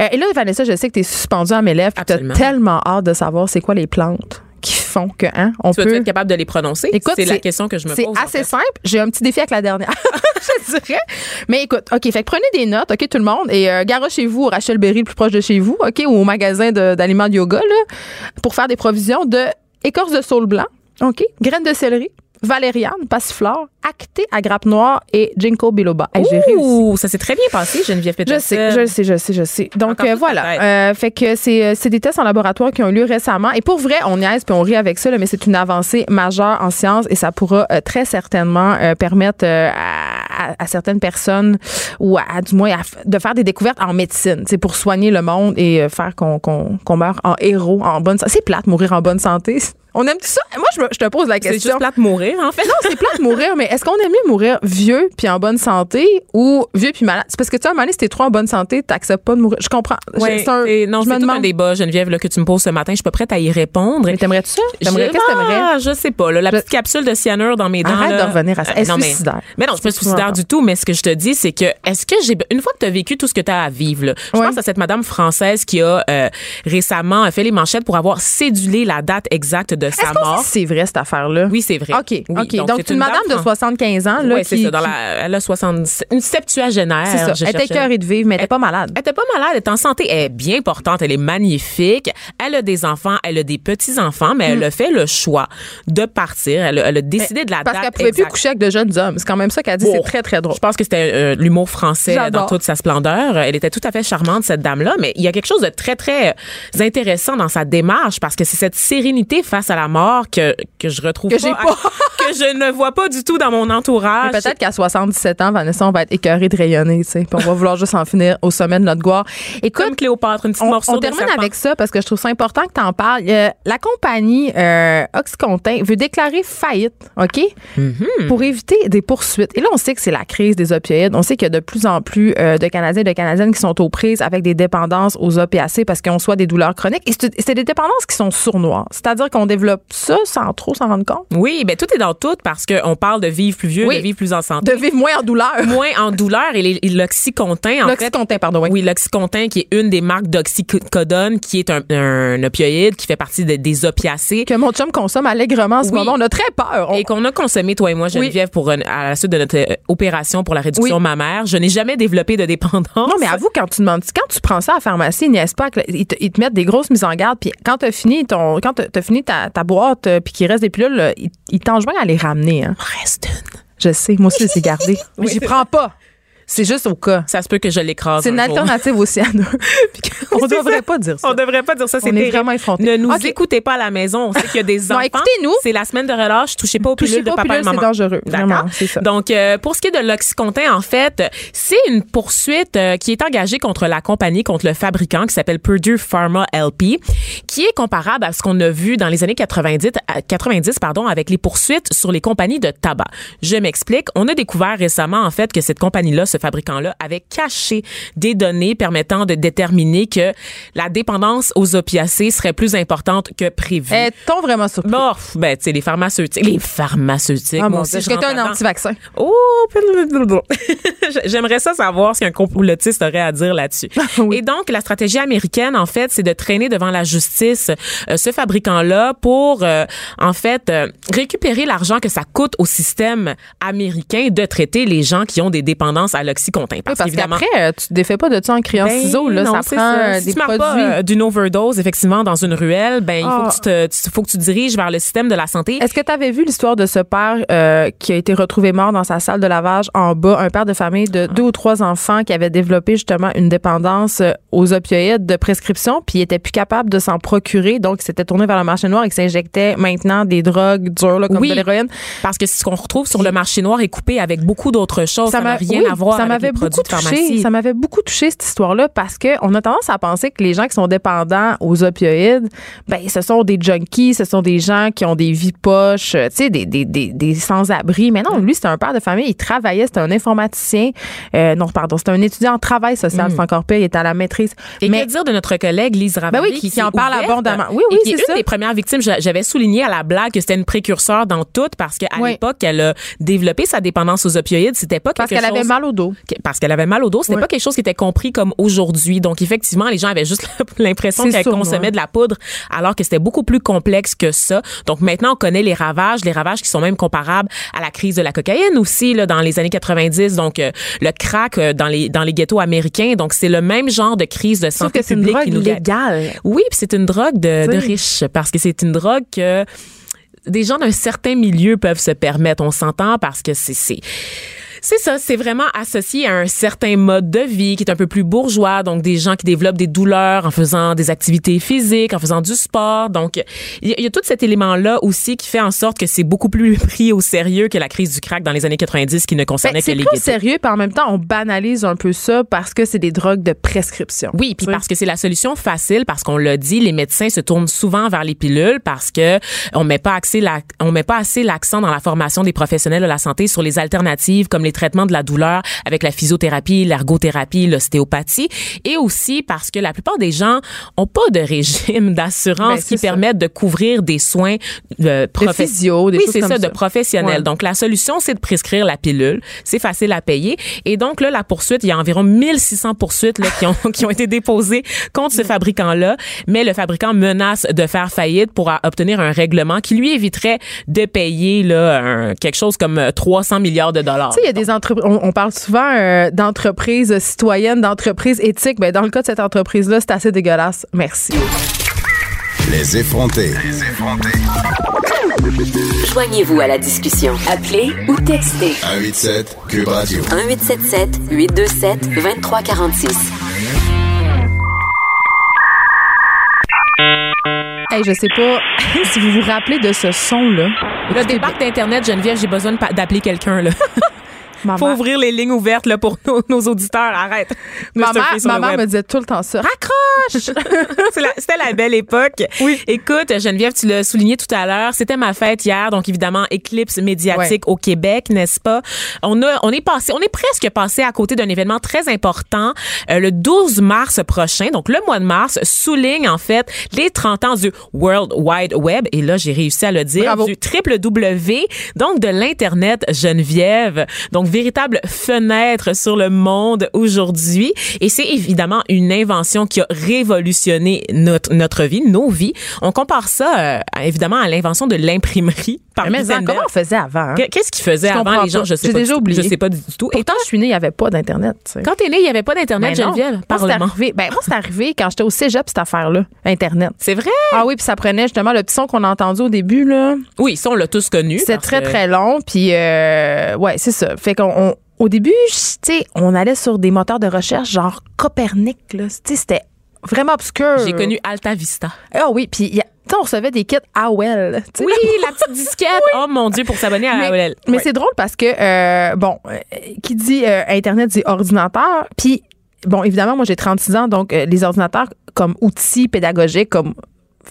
Euh, et là, Vanessa, je sais que tu es suspendue à mes lèvres. Tu as tellement hâte de savoir c'est quoi les plantes qui font que, hein, on Tu peut. être capable de les prononcer? Écoute, c'est la question que je me C'est pose. en assez fait. simple. J'ai un petit défi avec la dernière, [laughs] je dirais. Mais écoute, OK, fait que prenez des notes, OK, tout le monde, et euh, garochez-vous au Rachel Berry le plus proche de chez vous, OK, ou au magasin de- d'aliments de yoga, là, pour faire des provisions de écorce de saule blanc, OK, graines de céleri, valériane, passiflore, acté à grappe noire et ginkgo biloba. Hey, j'ai réussi. Ça s'est très bien passé, Geneviève Je Peterson. sais, je sais, je sais, je sais. Donc euh, voilà. Euh, fait que c'est euh, c'est des tests en laboratoire qui ont eu lieu récemment. Et pour vrai, on niaise puis on rit avec ça, là, mais c'est une avancée majeure en sciences et ça pourra euh, très certainement euh, permettre euh, à, à- certaines personnes ou à, à- du moins à de faire des découvertes en médecine, c'est pour soigner le monde et euh, faire qu'on qu'on qu'on meure en héros, en bonne santé. C'est plate mourir en bonne santé. On aime tout ça? Moi, je, me- je te pose la C'est question. juste plate mourir, en fait. Non, c'est plate de mourir, mais est-ce qu'on aime mieux mourir vieux puis en bonne santé ou vieux puis malade? C'est parce que tu à un moment donné, si t'es trop en bonne santé, t'acceptes pas de mourir. Je comprends. Ouais, C'est un- et non, je c'est me tout un demande. débat, Geneviève, là, que tu me poses ce matin. Je suis pas prête à y répondre. Mais t'aimerais-tu ça? T'aimerais, qu'est-ce que t'aimerais? Ah, je sais pas. là, la Je- petite capsule de cyanure dans mes dents. Arrête là, de revenir à ça. euh, non, mais- suicidaire. Mais non, je suis pas suicidaire du tout. Mais ce que je te dis, c'est que est-ce que j'ai une fois que tu as vécu tout ce que tu as à vivre, là, je Ouais. pense à cette madame française qui a euh, récemment fait les manchettes pour avoir cédulé la date exacte de sa mort. c'est vrai, cette affaire-là? Oui, c'est vrai. OK, Oui. Donc, c'est une, madame de fran- 75 ans, là, Ouais, c'est ça. Dans qui- la, elle a 60, une septuagénaire. c'est ça. Elle était écœurée de vivre, mais elle était pas malade. Elle était pas malade, elle est en santé, elle est bien portante, elle est magnifique. Elle a des enfants, elle a des petits-enfants, mais elle a fait le choix de partir. Elle a, elle a décidé de la. Parce date qu'elle pouvait plus exacte. coucher avec de jeunes hommes. C'est quand même ça qu'elle a dit. C'est très, très drôle. Je pense que c'était euh, l'humour français dans toute sa splendeur. Elle était tout à fait charmante, cette dame-là, mais il y a quelque chose de très, très intéressant dans sa démarche parce que c'est cette sérénité face à la mort que, que je retrouve Que j'ai pas. [laughs] que je ne vois pas du tout dans mon entourage. Peut-être qu'à 77 ans, Vanessa, on va être écœuré de rayonner, tu sais. Puis on va vouloir juste en finir au sommet de notre gloire. Écoute, comme Cléopâtre, une petite on, morceau on de termine serpent. avec ça parce que je trouve ça important que tu en parles. Euh, la compagnie euh, Oxycontin veut déclarer faillite, OK? Mm-hmm. Pour éviter des poursuites. Et là, on sait que c'est la crise des opioïdes. On sait qu'il y a de plus en plus euh, de Canadiens et de Canadiennes qui sont aux prises avec des dépendances aux opiacés parce qu'ils ont soit des douleurs chroniques. Et c'est c'est des dépendances qui sont sournois. C'est-à-dire qu'on développe ça sans trop s'en rendre compte? Oui, ben tout est dans tout parce qu'on parle de vivre plus vieux, Oui. de vivre plus en santé. De vivre moins en douleur. [laughs] moins en douleur et l'oxycontin en fait L'Oxycontin, pardon, oui. oui l'oxycontin qui est une des marques d'oxycodone qui est un, un opioïde qui fait partie de- des opiacés Que mon chum consomme allègrement en ce Oui. moment. On a très peur. On- et qu'on a consommé toi et moi Geneviève pour une- à la suite de notre euh, opération pour la réduction mammaire je n'ai jamais développé de dépendance Non, mais avoue, quand tu demandes, quand tu prends ça à la pharmacie, ils niaisent pas, ils te, ils te mettent des grosses mises en garde, puis quand t'as fini ton, quand t'as fini ta, ta boîte, euh, puis qu'il reste des pilules, là, ils, ils t'enjoignent à les ramener, hein. reste une Je sais, moi aussi, je les ai gardées. [laughs] Mais j'y prends pas. C'est juste au cas. ça se peut que je l'écrase C'est une un jour. alternative au cyanure. [laughs] on C'est devrait ça. pas dire ça. On devrait pas dire ça, c'est vraiment effrontés. Ne nous écoutez pas à la maison. On sait qu'il y a des [laughs] enfants. écoutez-nous. C'est la semaine de relâche. Touchez pas aux pilules de papa et maman. c'est dangereux. D'accord. Vraiment, c'est ça. Donc, euh, pour ce qui est de l'Oxycontin, en fait, c'est une poursuite euh, qui est engagée contre la compagnie, contre le fabricant qui s'appelle Purdue Pharma LP, qui est comparable à ce qu'on a vu dans les années 90, à- 90 pardon, avec les poursuites sur les compagnies de tabac. Je m'explique. On a découvert récemment, en fait, que cette compagnie-là, ce fabricant-là, avait caché des données permettant de déterminer que la dépendance aux opiacés serait plus importante que prévu. Est-on vraiment surpris? Bon, ben, tu sais, les pharmaceutiques. Les pharmaceutiques. Ah, moi aussi, je un anti-vaccin? Oh, [laughs] j'aimerais ça savoir ce qu'un complotiste aurait à dire là-dessus. Oui. Et donc, la stratégie américaine, en fait, c'est de traîner devant la justice euh, ce fabricant-là pour, euh, en fait, euh, récupérer l'argent que ça coûte au système américain de traiter les gens qui ont des dépendances à l'oxycontin. Oui, Parce, qu'après, euh, tu te défais pas de ça en criant ben, ciseaux, là. non, ça prend euh, Si des tu produits. pas euh, d'une overdose, effectivement, dans une ruelle, ben, il faut, Ah. que tu te, tu- faut que tu te diriges vers le système de la santé. Est-ce que tu avais vu l'histoire de ce père euh, qui a été retrouvé mort dans sa salle de lavage en bas, un père de famille de deux ou trois enfants qui avait développé justement une dépendance aux opioïdes de prescription, puis il était plus capable de s'en procurer, donc il s'était tourné vers le marché noir et s'injectait maintenant des drogues dures là, comme Oui. de l'héroïne. Parce que ce qu'on retrouve sur le marché noir est coupé avec beaucoup d'autres choses. Ça n'a rien oui, à voir ça m'avait beaucoup touché. Ça m'avait beaucoup touché cette histoire-là parce que on a tendance à penser que les gens qui sont dépendants aux opioïdes, ben ce sont des junkies, ce sont des gens qui ont des vies poches, euh, tu sais, des, des, des, des sans-abri. Mais non, lui c'était un père de famille, il travaillait, c'était un informaticien. Euh, non, pardon, c'était un étudiant en travail social, c'est encore pire, il était à la maîtrise. Et Mais que dire de notre collègue Lise Ravary Ben oui, qui- en parle ouverte abondamment. Oui, oui, c'est est une ça. des premières victimes. J'a- J'avais souligné à la blague que c'était une précurseur dans tout parce qu'à Oui. l'époque, elle a développé sa dépendance aux opioïdes. C'était pas parce qu'elle avait mal au dos. Parce qu'elle avait mal au dos, c'était Oui. pas quelque chose qui était compris comme aujourd'hui. Donc effectivement, les gens avaient juste [laughs] l'impression qu'elle consommait de la poudre alors que c'était beaucoup plus complexe que ça. Donc maintenant, on connaît les ravages, les ravages qui sont même comparables à la crise de la cocaïne aussi là dans les années 90. Donc euh, le crack euh, dans les dans les ghettos américains. Donc c'est le même genre de crise de Sauf santé que c'est une publique drogue qui nous gagne. légale. Oui, puis c'est une drogue de, de Oui. riches parce que c'est une drogue que des gens d'un certain milieu peuvent se permettre. On s'entend parce que c'est c'est c'est ça, c'est vraiment associé à un certain mode de vie qui est un peu plus bourgeois, donc des gens qui développent des douleurs en faisant des activités physiques, en faisant du sport. Donc, il y, a- il y a tout cet élément-là aussi qui fait en sorte que c'est beaucoup plus [laughs] pris au sérieux que la crise du crack dans les années 90 qui ne concernait Ben, que c'est les plus ghettos. sérieux, puis en même temps, on banalise un peu ça parce que c'est des drogues de prescription. Oui, puis parce que c'est la solution facile, parce qu'on l'a dit, les médecins se tournent souvent vers les pilules parce que on met pas accès la, on met pas assez l'accent dans la formation des professionnels de la santé sur les alternatives comme les traitements de la douleur avec la physiothérapie, l'ergothérapie, l'ostéopathie, et aussi parce que la plupart des gens ont pas de régime [laughs] d'assurance Ben, qui permettent de couvrir des soins euh, profes- physio, des oui, c'est ça, de professionnels. Ouais. Donc la solution, c'est de prescrire la pilule. C'est facile à payer. Et donc là, la poursuite, il y a environ 1600 poursuites là, qui, ont, [laughs] qui ont été déposées contre ce fabricant-là. Mais le fabricant menace de faire faillite pour euh, obtenir un règlement qui lui éviterait de payer là, un- quelque chose comme euh, 300 milliards de dollars. Tu sais, il y a des entreprises, on, on parle souvent euh, d'entreprises citoyennes, d'entreprises éthiques. Ben, dans le cas de cette entreprise-là, c'est assez dégueulasse. Merci. Les effrontés. Joignez-vous à la discussion. Appelez ou textez 187 Cube Radio. 1877 827 2346. Hey, je sais pas [laughs] si vous vous rappelez de ce son-là. Le débarque d'Internet, Geneviève, j'ai besoin d'appeler quelqu'un, là. [laughs] Ma Faut ouvrir les lignes ouvertes, là, pour [laughs] nos, nos auditeurs. Arrête. de ma surfer mère- sur ma le mère web. me disait tout le temps ça. Raccroche! [laughs] La- C'était la belle époque. Oui. Écoute, Geneviève, tu l'as souligné tout à l'heure, c'était ma fête hier, donc évidemment éclipse médiatique au Québec, n'est-ce pas? On a, on est passé, on est presque passé à côté d'un événement très important. Euh, le 12 mars prochain, donc le mois de mars, souligne en fait les 30 ans du World Wide Web. Et là, j'ai réussi à le dire, Bravo. du triple W, donc de l'internet Geneviève. Donc véritable fenêtre sur le monde aujourd'hui. Et c'est évidemment une invention qui a révolutionné notre, notre vie, nos vies. On compare ça, euh, évidemment, à l'invention de l'imprimerie par Mais Gutenberg. comment on faisait avant? hein? Qu- Qu'est-ce qu'ils faisaient avant les gens? Je sais pas. déjà oublié. Je sais pas du tout. Et Pourtant, je suis née, il n'y avait pas d'Internet. quand t'es né, il y avait pas d'internet, Ben. Geneviève. Moi, c'est Parlement. arrivé. Ben, moi, c'est arrivé quand j'étais au cégep, cette affaire-là. Internet. C'est vrai? Ah oui, puis ça prenait justement le petit son qu'on a entendu au début, là. Oui, ça on l'a tous connu. Parce très, que- très long. Puis, euh, ouais, c'est ça. Fait qu'on. au début, tu sais, on allait sur des moteurs de recherche genre Copernic, là. Tu sais, c'était vraiment obscur. J'ai connu Alta Vista. Ah oui, puis on recevait des kits AOL. Oui, la petite disquette. Oh mon Dieu, pour s'abonner à Mais, AOL. mais Ouais. c'est drôle parce que, euh, bon, euh, qui dit euh, Internet dit ordinateur. Puis, bon, évidemment, moi, j'ai 36 ans, donc les ordinateurs comme outils pédagogiques, comme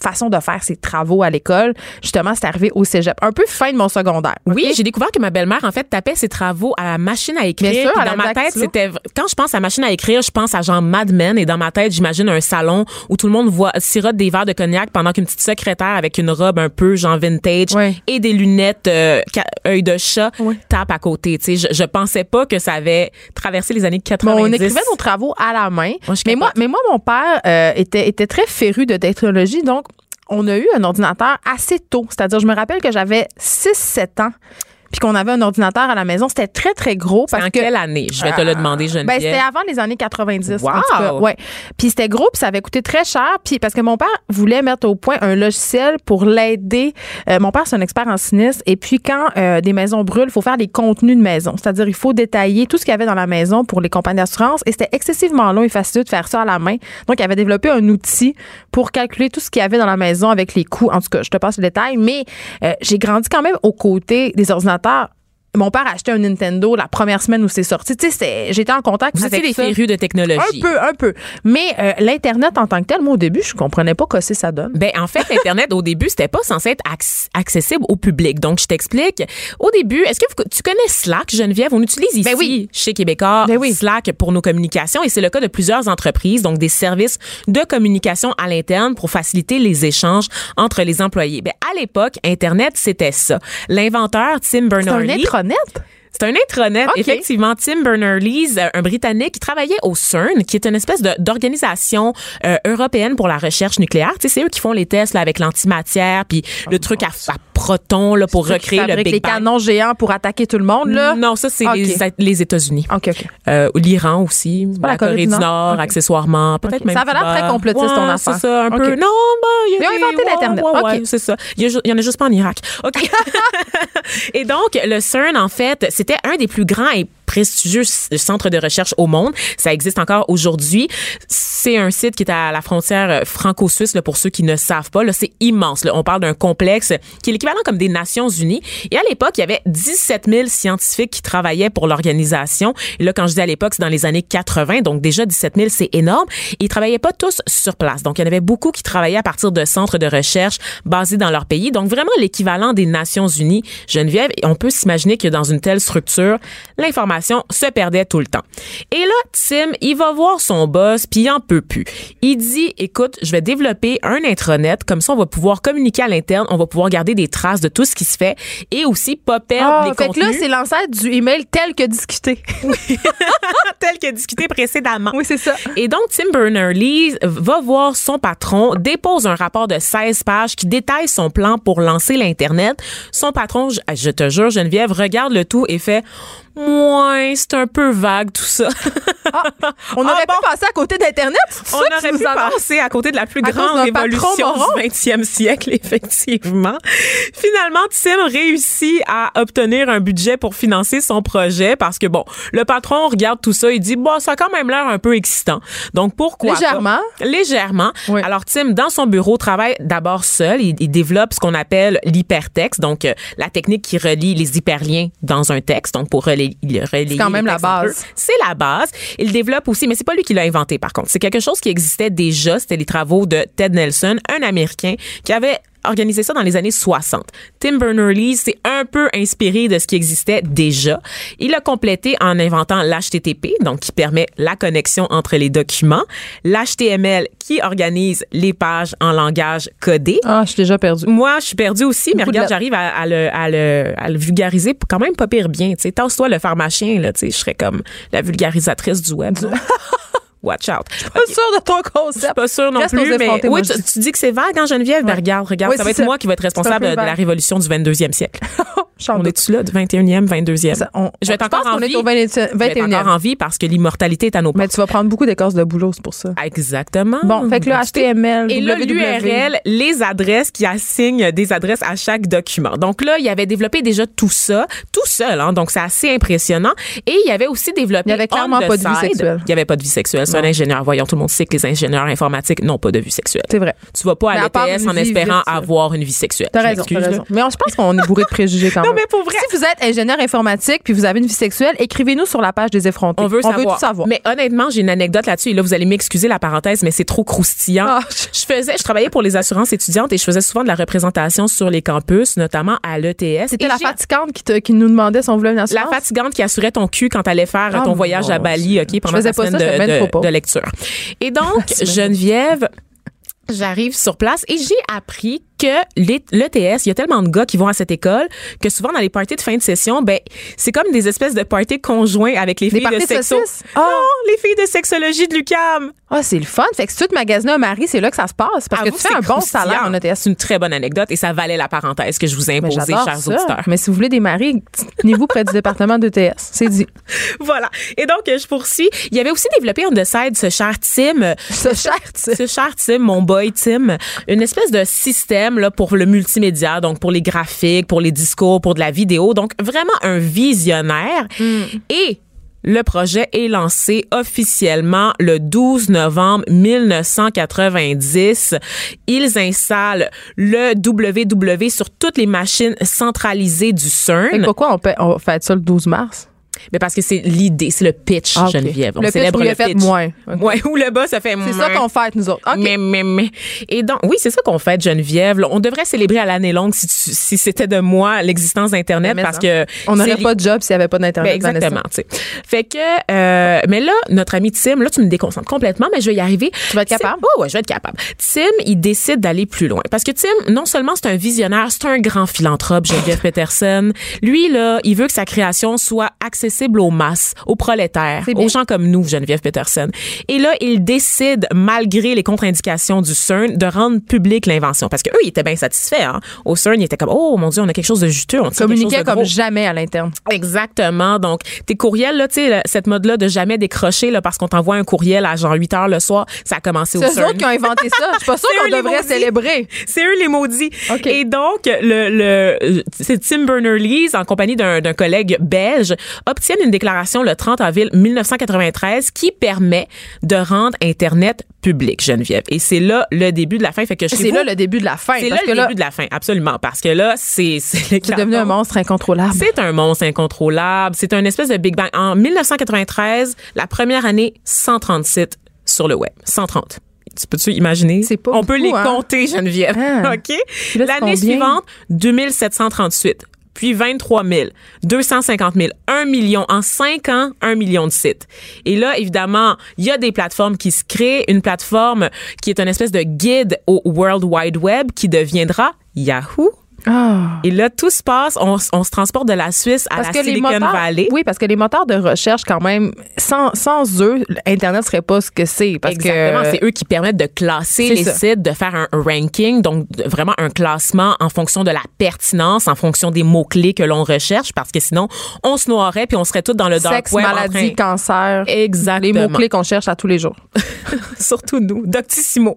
façon de faire ses travaux à l'école, justement, c'est arrivé au cégep. Un peu fin de mon secondaire. Oui, j'ai découvert que ma belle-mère, en fait, tapait ses travaux à la machine à écrire. Bien sûr, à dans la ma tête, c'était. Quand je pense à machine à écrire, je pense à genre Mad Men. Et dans ma tête, j'imagine un salon où tout le monde voit, sirote des verres de cognac pendant qu'une petite secrétaire avec une robe un peu genre vintage Ouais. et des lunettes euh, œil de chat Ouais. tape à côté. Tu sais, je, je pensais pas que ça avait traversé les années Bon, 90. on écrivait nos travaux à la main. Moi, mais, moi, mais moi, mon père euh, était, était très féru de technologie, donc on a eu un ordinateur assez tôt. C'est-à-dire, je me rappelle que j'avais 6-7 ans, puis qu'on avait un ordinateur à la maison. C'était très, très gros. Parce en que, quelle année? Je vais te le demander, Geneviève. Ben, c'était avant les années 90. Wow! En tout cas, ouais. Puis c'était gros, puis ça avait coûté très cher. Puis parce que mon père voulait mettre au point un logiciel pour l'aider. Euh, mon père, c'est un expert en sinistre. Et puis quand euh, des maisons brûlent, il faut faire des contenus de maison. C'est-à-dire, il faut détailler tout ce qu'il y avait dans la maison pour les compagnies d'assurance. Et c'était excessivement long et facile de faire ça à la main. Donc, il avait développé un outil pour calculer tout ce qu'il y avait dans la maison avec les coûts. En tout cas, je te passe le détail. Mais euh, j'ai grandi quand même aux côtés des ordinateurs. part, Mon père a acheté un Nintendo la première semaine où c'est sorti. Tu sais, j'étais en contact Vous avec étiez des férus de technologie. Un peu, un peu. Mais euh, l'Internet en tant que tel, moi, au début, je comprenais pas quoi c'est ça donne. Ben en fait, Internet au début c'était pas censé être acc- accessible au public. Donc je t'explique. Au début, est-ce que vous- tu connais Slack, Geneviève? On utilise ici Ben oui. chez Québécois Ben oui. Slack pour nos communications et c'est le cas de plusieurs entreprises, donc des services de communication à l'interne pour faciliter les échanges entre les employés. Ben à l'époque, Internet c'était ça. L'inventeur Tim C'est en igjen? C'est un intranet, OK. effectivement. Tim Berners-Lee, euh, un Britannique, qui travaillait au CERN, qui est une espèce d'organisation euh, européenne pour la recherche nucléaire. Tu sais, c'est eux qui font les tests là, avec l'antimatière, puis le truc à, à protons là, pour recréer le Big les Bang. canons géants pour attaquer tout le monde, là? Non, ça, c'est les, les États-Unis. OK, OK. Euh, L'Iran aussi, la, la Corée Corée, du Nord? Accessoirement, peut-être même Ça avait l'air très complotiste, ton Ouais, affaire. C'est ça, un peu. Non, il y a Ils ont inventé ouais, l'Internet. ouais, ouais, c'est ça. Il y, y en a juste pas en Irak. OK. [laughs] [laughs] et donc, le CERN, en fait, c'était un des plus grands prestigieux centres de recherche au monde. Ça existe encore aujourd'hui. C'est un site qui est à la frontière euh, franco-suisse, pour ceux qui ne savent pas. C'est immense. Là. On parle d'un complexe qui est l'équivalent comme des Nations Unies. Et à l'époque, il y avait 17 000 scientifiques qui travaillaient pour l'organisation. Et là, quand je dis à l'époque, c'est dans les années 80. Donc déjà, 17 000, c'est énorme. Et ils travaillaient pas tous sur place. Donc, il y en avait beaucoup qui travaillaient à partir de centres de recherche basés dans leur pays. Donc, vraiment l'équivalent des Nations Unies, Geneviève. Et on peut s'imaginer que dans une telle structure, l'information se perdait tout le temps. Et là, Tim, il va voir son boss, puis il en peut plus. Il dit, écoute, je vais développer un intranet, comme ça on va pouvoir communiquer à l'interne, on va pouvoir garder des traces de tout ce qui se fait et aussi pas perdre Ah, les fait que là, c'est l'ancêtre du email tel que discuté. [laughs] tel que discuté précédemment. oui, c'est ça. Et donc, Tim Berners-Lee va voir son patron, dépose un rapport de 16 pages qui détaille son plan pour lancer l'Internet. Son patron, je te jure, Geneviève, regarde le tout et fait moins, c'est un peu vague tout ça. On Ah aurait bon? pu passer à côté d'Internet. On ça aurait pu passer à côté de la plus À grande révolution du 20e siècle, [laughs] effectivement. Finalement, Tim réussit à obtenir un budget pour financer son projet parce que, bon, le patron regarde tout ça, il dit, bon, ça a quand même l'air un peu excitant. Donc, pourquoi pas? Légèrement. Légèrement. Oui. Alors, Tim, dans son bureau, travaille d'abord seul. Il, il développe ce qu'on appelle l'hypertexte, donc euh, la technique qui relie les hyperliens dans un texte, donc pour relayer quand même la base. C'est la base. Il développe aussi, mais c'est pas lui qui l'a inventé par contre. C'est quelque chose qui existait déjà. C'était les travaux de Ted Nelson, un Américain qui avait organisé ça dans les années 60. Tim Berners-Lee s'est un peu inspiré de ce qui existait déjà. Il a complété en inventant l'HTTP, donc qui permet la connexion entre les documents, l'HTML qui organise les pages en langage codé. Ah, je suis déjà perdue. Moi, je suis perdue aussi, mais regarde, j'arrive à, à le, à, le, à le vulgariser quand même pas pire bien. Tu sais, tasse-toi le pharmacien, là, tu sais, je serais comme la vulgarisatrice du web. [laughs] Watch out. Pas sûre de ton Je concept. suis pas sûre non Reste plus, mais oui, je tu, dis. tu dis que c'est vague, hein, Geneviève? Ben, Ouais. regarde, regarde, Oui, ça va être ça. moi qui va être responsable de, la révolution du 22e siècle. [laughs] On est-tu là, du 21e, 22e? Ça, on- je vais être je encore en vie. au 20 Je vais être 21e. encore en vie parce que l'immortalité est à nos Mais portes. tu vas prendre beaucoup d'écorces de boulot, c'est pour ça. Exactement. Bon, fait que là, t'es- HTML, Et là, www. l'URL, les adresses qui assignent des adresses à chaque document. Donc là, il avait développé déjà tout ça, tout seul, hein, donc c'est assez impressionnant. Et il avait aussi développé. Il y avait clairement pas de vie sexuelle. Il n'y avait pas de vie sexuelle. C'est un ingénieur. Voyons, tout le monde sait que les ingénieurs informatiques n'ont pas de vie sexuelle. C'est vrai. Tu vas pas à l'ETS en espérant avoir une vie sexuelle. T'as raison, raison. Mais on- je pense qu'on est bourré de préjugés quand [laughs] Non, même. mais pour vrai. Si vous êtes ingénieur informatique puis vous avez une vie sexuelle, écrivez-nous sur la page des effrontés. On veut savoir. tout savoir. Mais honnêtement, j'ai une anecdote là-dessus. Et là, vous allez m'excuser la parenthèse, mais c'est trop croustillant. Ah. [laughs] Je faisais, je travaillais pour les assurances étudiantes et je faisais souvent de la représentation sur les campus, notamment à l'ETS. C'était la fatigante qui, te- qui nous demandait si on voulait une La assurance? fatigante qui assurait ton cul quand t'allais faire Ah, ton voyage à Bali, OK, pendant pas semaine de, de-. De lecture. Et donc, [laughs] Geneviève, j'arrive sur place et j'ai appris que l'ETS, il y a tellement de gars qui vont à cette école que souvent dans les parties de fin de session, ben c'est comme des espèces de parties conjoints avec les Des filles de sexo. Ah. Non, les filles de sexologie de l'UCAM. Ah, c'est le fun. Fait que si tu te magasiner un mari, c'est là que ça se passe. Parce que tu fais un bon croustillant. salaire en ETS. C'est une très bonne anecdote et ça valait la parenthèse que je vous ai imposée, chers ça. auditeurs. Mais si vous voulez des maris, tenez-vous près du département d'ETS. C'est dit. [laughs] Voilà. Et donc, je poursuis. Il y avait aussi développé on the side ce cher Tim. Ce cher, sais. [laughs] Ce cher Tim, mon boy Tim, une espèce de système là, pour le multimédia, donc pour les graphiques, pour les discours, pour de la vidéo. Donc, vraiment un visionnaire. Et le projet est lancé officiellement le 12 novembre 1990. Ils installent le WW sur toutes les machines centralisées du CERN. pourquoi on, paie- on fait ça le 12 mars? Mais parce que c'est l'idée, c'est le pitch, Ah, ok. Geneviève. On Le pitch célèbre il le a fait pitch. moins. Ok. Ouais, où le bas, ça fait C'est ça qu'on fête, nous autres. OK. mais, mais, mais. Et donc, oui, c'est ça qu'on fait, Geneviève. On devrait célébrer à l'année longue si, si c'était de moi l'existence d'Internet parce que. on n'aurait pas de job s'il n'y avait pas Ben, d'Internet. exactement, tu sais. Fait que, euh, mais là, notre ami Tim, là, tu me déconcentres complètement, mais je vais y arriver. Tu vas être Tim- capable? Oh, ouais, je vais être capable. Tim, il décide d'aller plus loin. Parce que Tim, non seulement c'est un visionnaire, c'est un grand philanthrope, Geneviève Peterson. Lui, là, il veut que sa création soit accessible aux masses, aux prolétaires, aux gens comme nous, Geneviève Peterson. Et là, il décide, malgré les contre-indications du CERN, de rendre publique l'invention. Parce que eux, ils étaient bien satisfaits, hein. Au CERN, ils étaient comme, oh, mon Dieu, on a quelque chose de juteux, on Communiquait comme jamais à l'interne. Exactement. Donc, tes courriels, là, tu sais, cette mode-là de jamais décrocher, là, parce qu'on t'envoie un courriel à genre 8 heures le soir, ça a commencé au C'est eux CERN. qui ont inventé ça. Je suis pas [laughs] sûre qu'on devrait maudits. célébrer. C'est eux les maudits. Et donc, le, le, c'est Tim Berners-Lee, en compagnie d'un, d'un collègue belge, obtiennent une déclaration le 30 avril 1993 qui permet de rendre Internet public, Geneviève. Et c'est là le début de la fin. Fait que C'est là le début de la fin. c'est là le que là, début de la fin, absolument. Parce que là, c'est, c'est devenu un monstre incontrôlable. c'est un monstre incontrôlable. C'est un espèce de Big Bang. En 1993, la première année, 130 sites sur le web. 130. Tu peux-tu imaginer? C'est pas On peut les hein? compter, Geneviève. Ah. [laughs] OK? L'année suivante, 2738. Puis 23 000, 250 000, 1 million. En 5 ans, 1 million de sites. Et là, évidemment, il y a des plateformes qui se créent. Une plateforme qui est une espèce de guide au World Wide Web qui deviendra Yahoo Ah. Et là, tout se passe, on, se transporte de la Suisse à la Silicon moteurs, Valley. oui, parce que les moteurs de recherche, quand même, sans, sans eux, Internet serait pas ce que c'est. Parce Exactement, que c'est eux qui permettent de classer les ça. sites, de faire un ranking, donc vraiment un classement en fonction de la pertinence, en fonction des mots-clés que l'on recherche, parce que sinon, on se noierait puis on serait tous dans le dark sexe, web maladie, train- cancer. Exactement. Les mots-clés qu'on cherche à tous les jours. [laughs] Surtout nous, Doctissimo.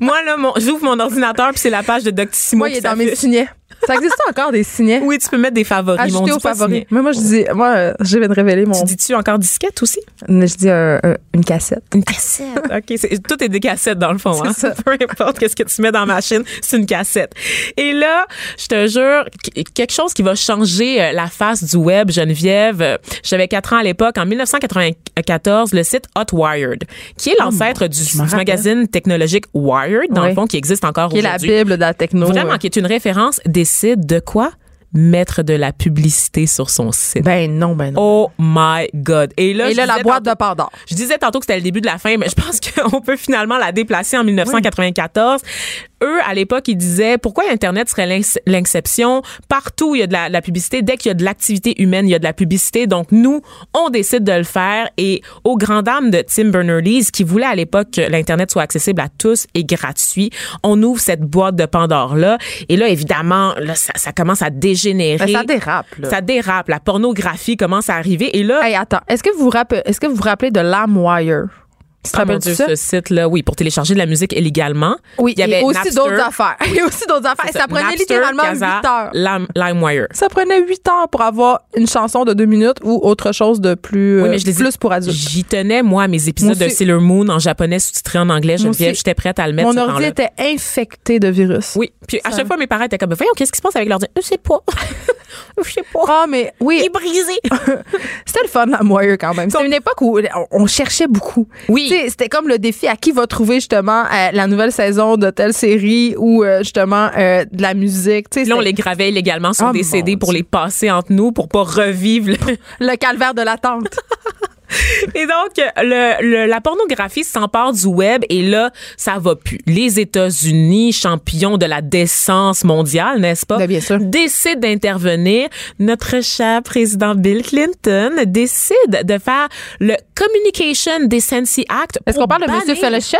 Moi, là, mon- j'ouvre mon ordinateur puis c'est la page de Doctissimo Moi, il est dans mes s'affiche. Signets. Ça existe encore des signets? Oui, tu peux mettre des favoris. Ajouter dit aux favoris. Mais moi, je dis, moi, euh, je viens de révéler mon. Tu dis-tu encore disquette aussi? Je dis un- un- une cassette. Une cassette. [laughs] OK, tout est des cassettes dans le fond. Hein? Ça. [laughs] Peu importe qu'est-ce que tu mets dans ma machine, c'est une cassette. Et là, je te jure, qu- quelque chose qui va changer euh, la face du web, Geneviève. euh, J'avais 4 ans à l'époque. En 1994, le site Hotwired, qui est l'ancêtre du, magazine technologique Wired, dans Oui. le fond, qui existe encore Qui est la aujourd'hui. Bible de la techno. Vraiment, euh. qui est une référence, décide de quoi? Mettre de la publicité sur son site. Ben non, ben non. Oh my God. Et là, Et là, la boîte tantôt- de Pandore. je disais tantôt que c'était le début de la fin, mais je pense [laughs] qu'on peut finalement la déplacer en 1994. Eux, à l'époque, ils disaient pourquoi Internet serait l'ex- l'exception. Partout, il y a de la, de la publicité. Dès qu'il y a de l'activité humaine, il y a de la publicité. Donc, nous, on décide de le faire. Et aux grandes dames de Tim Berners-Lee, qui voulait à l'époque que l'Internet soit accessible à tous et gratuit, on ouvre cette boîte de Pandore-là. Et là, évidemment, là, ça, ça commence à dégénérer. Ben, ça dérape, là. Ça dérape. La pornographie commence à arriver. Et là, Hey, attends. Est-ce que vous vous rappelez, est-ce que vous vous rappelez de LimeWire? Tu te Ah, rappelles de ça? ce site-là, oui, pour télécharger de la musique illégalement. Oui, il y avait [laughs] et aussi d'autres affaires. Il y a aussi d'autres affaires. Et C'est ça prenait Napster, littéralement Kazaa, 8 heures. Lime- LimeWire. Ça prenait 8 heures pour avoir une chanson de 2 minutes ou autre chose de plus, Oui, euh, mais je les plus pour adultes. J'y tenais, moi, mes épisodes de. Sailor Moon en japonais sous-titré en anglais. Geneviève, j'étais prête à le mettre Mon ordi était infecté de virus. Oui, puis à Ça- chaque fois, mes parents étaient comme, voyons, qu'est-ce qui se passe avec l'ordi? Je sais pas. [laughs] Je sais pas. Ah, mais oui, Il est brisé. [laughs] c'était le fun, LimeWire, quand même. C'était une époque où on cherchait beaucoup. Oui. C'était comme le défi à qui va trouver justement euh, la nouvelle saison de telle série ou euh, justement euh, de la musique. Là, on les gravait illégalement sur Oh, des CD pour les passer entre nous pour pas revivre le, le calvaire de l'attente. [laughs] [laughs] Et donc, le, le- la pornographie s'empare du web et là, ça va plus. Les États-Unis, champions de la décence mondiale, n'est-ce pas? Ben, bien sûr. Décident d'intervenir. Notre cher président Bill Clinton décide de faire le Communication Decency Act. Est-ce qu'on parle de M. Fellowshan?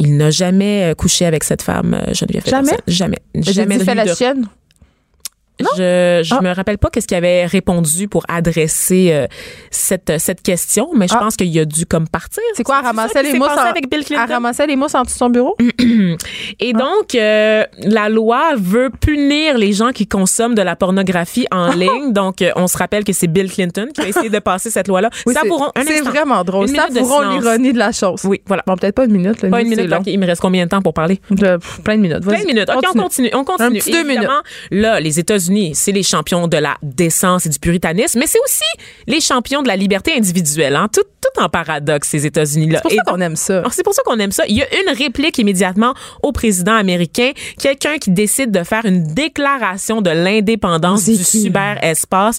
Il n'a jamais couché avec cette femme, euh, Geneviève Jamais? Jamais. J'ai Jamais dit eu de- je je Ah. me rappelle pas qu'est-ce qu'il avait répondu pour adresser euh, cette cette question, mais je Ah. pense qu'il a dû comme partir. C'est quoi, ça qui les mousses en- avec Bill Clinton? ramassait les mousses en dessous de son bureau? [clears throat] Et donc euh, la loi veut punir les gens qui consomment de la pornographie en [laughs] ligne. Donc euh, on se rappelle que c'est Bill Clinton qui a essayé de passer cette loi-là. Oui, c'est- Savourons un C'est vraiment drôle. De Savourons silence. l'ironie de la chose. Oui, voilà. Bon, peut-être pas une minute. là, Pas une minute. il me reste combien de temps pour parler? Je- pff, plein de minutes. Plein de minutes. OK, on continue. On continue. Un petit deux Évidemment, Là, les États-Unis, c'est les champions de la décence et du puritanisme, mais c'est aussi les champions de la liberté individuelle. Hein? Tout, tout en paradoxe, ces États-Unis-là. C'est pour ça qu'on aime ça. alors, C'est pour ça qu'on aime ça. Il y a une réplique immédiatement au président américain, quelqu'un qui décide de faire une déclaration de l'indépendance du cyberespace.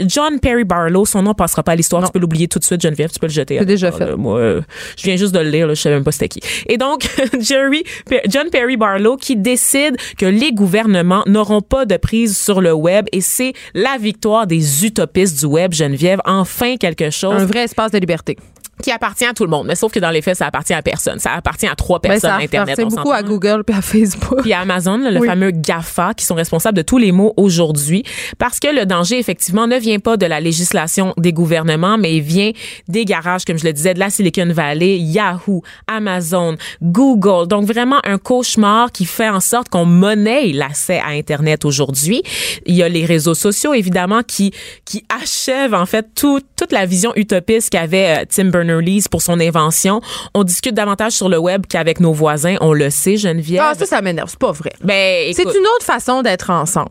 John Perry Barlow, son nom passera pas à l'histoire. Tu peux l'oublier tout de suite, Geneviève, tu peux le jeter. C'est déjà Ah, fait. là, moi, euh, je viens juste de le lire, là, je savais même pas c'était qui. Et donc, [laughs] Jerry, John Perry Barlow qui décide que les gouvernements n'auront pas de prise sur le web et c'est la victoire des utopistes du web, Geneviève. Enfin quelque chose Un vrai espace de liberté. Qui appartient à tout le monde. Mais sauf que dans les faits, ça appartient à personne. Ça appartient à trois Ben, personnes ça Internet. on beaucoup à. Google puis à Facebook. Puis à Amazon, là, le Oui. fameux GAFA, qui sont responsables de tous les maux aujourd'hui, parce que le danger, effectivement, ne vient pas de la législation des gouvernements, mais il vient des garages, comme je le disais, de la Silicon Valley, Yahoo, Amazon, Google. Donc, vraiment un cauchemar qui fait en sorte qu'on monnaie l'accès à Internet aujourd'hui. Il y a les réseaux sociaux, évidemment, qui, qui achèvent, en fait, tout, toute la vision utopiste qu'avait euh, Tim Pour son invention. On discute davantage sur le web qu'avec nos voisins. On le sait, Geneviève. Ah, ça, ça m'énerve. C'est pas vrai. Ben, C'est une autre façon d'être ensemble.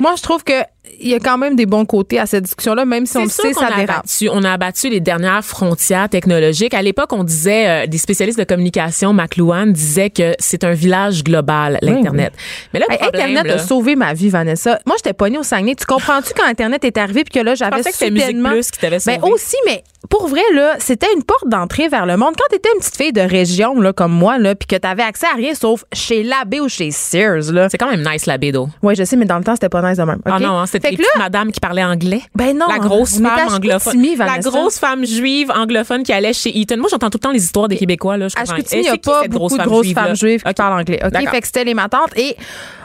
Moi, je trouve que il y a quand même des bons côtés à cette discussion-là, même si on le sait, ça dérape. on a abattu les dernières frontières technologiques. À l'époque, on disait, euh, des spécialistes de communication, McLuhan, disaient que c'est un village global, l'Internet. Mais là, le Hey, problème, Internet là, a sauvé ma vie, Vanessa. Moi, j'étais pognée au Saguenay. Tu comprends-tu quand Internet est arrivé puis que là, j'avais soudainement... Plus qui t'avait. Ben aussi, mais pour vrai, là, c'était une porte d'entrée vers le monde. Quand t'étais une petite fille de région, là, comme moi, là, puis que t'avais accès à rien sauf chez Labbé ou chez Sears, là. c'est quand même nice, la bédo. Oui, je sais, mais dans le temps, c'était pas nice de même. Ah non, hein, c'était petites madames qui parlaient anglais. Ben non, La grosse on femme anglophone. La grosse femme juive anglophone qui allait chez Eton. Moi, j'entends tout le temps les histoires des Québécois. Là, je comprends. Chicoutimi, il n'y a pas beaucoup de femme grosses femmes juives qui parlent anglais. OK? Fait que c'était les matantes. Et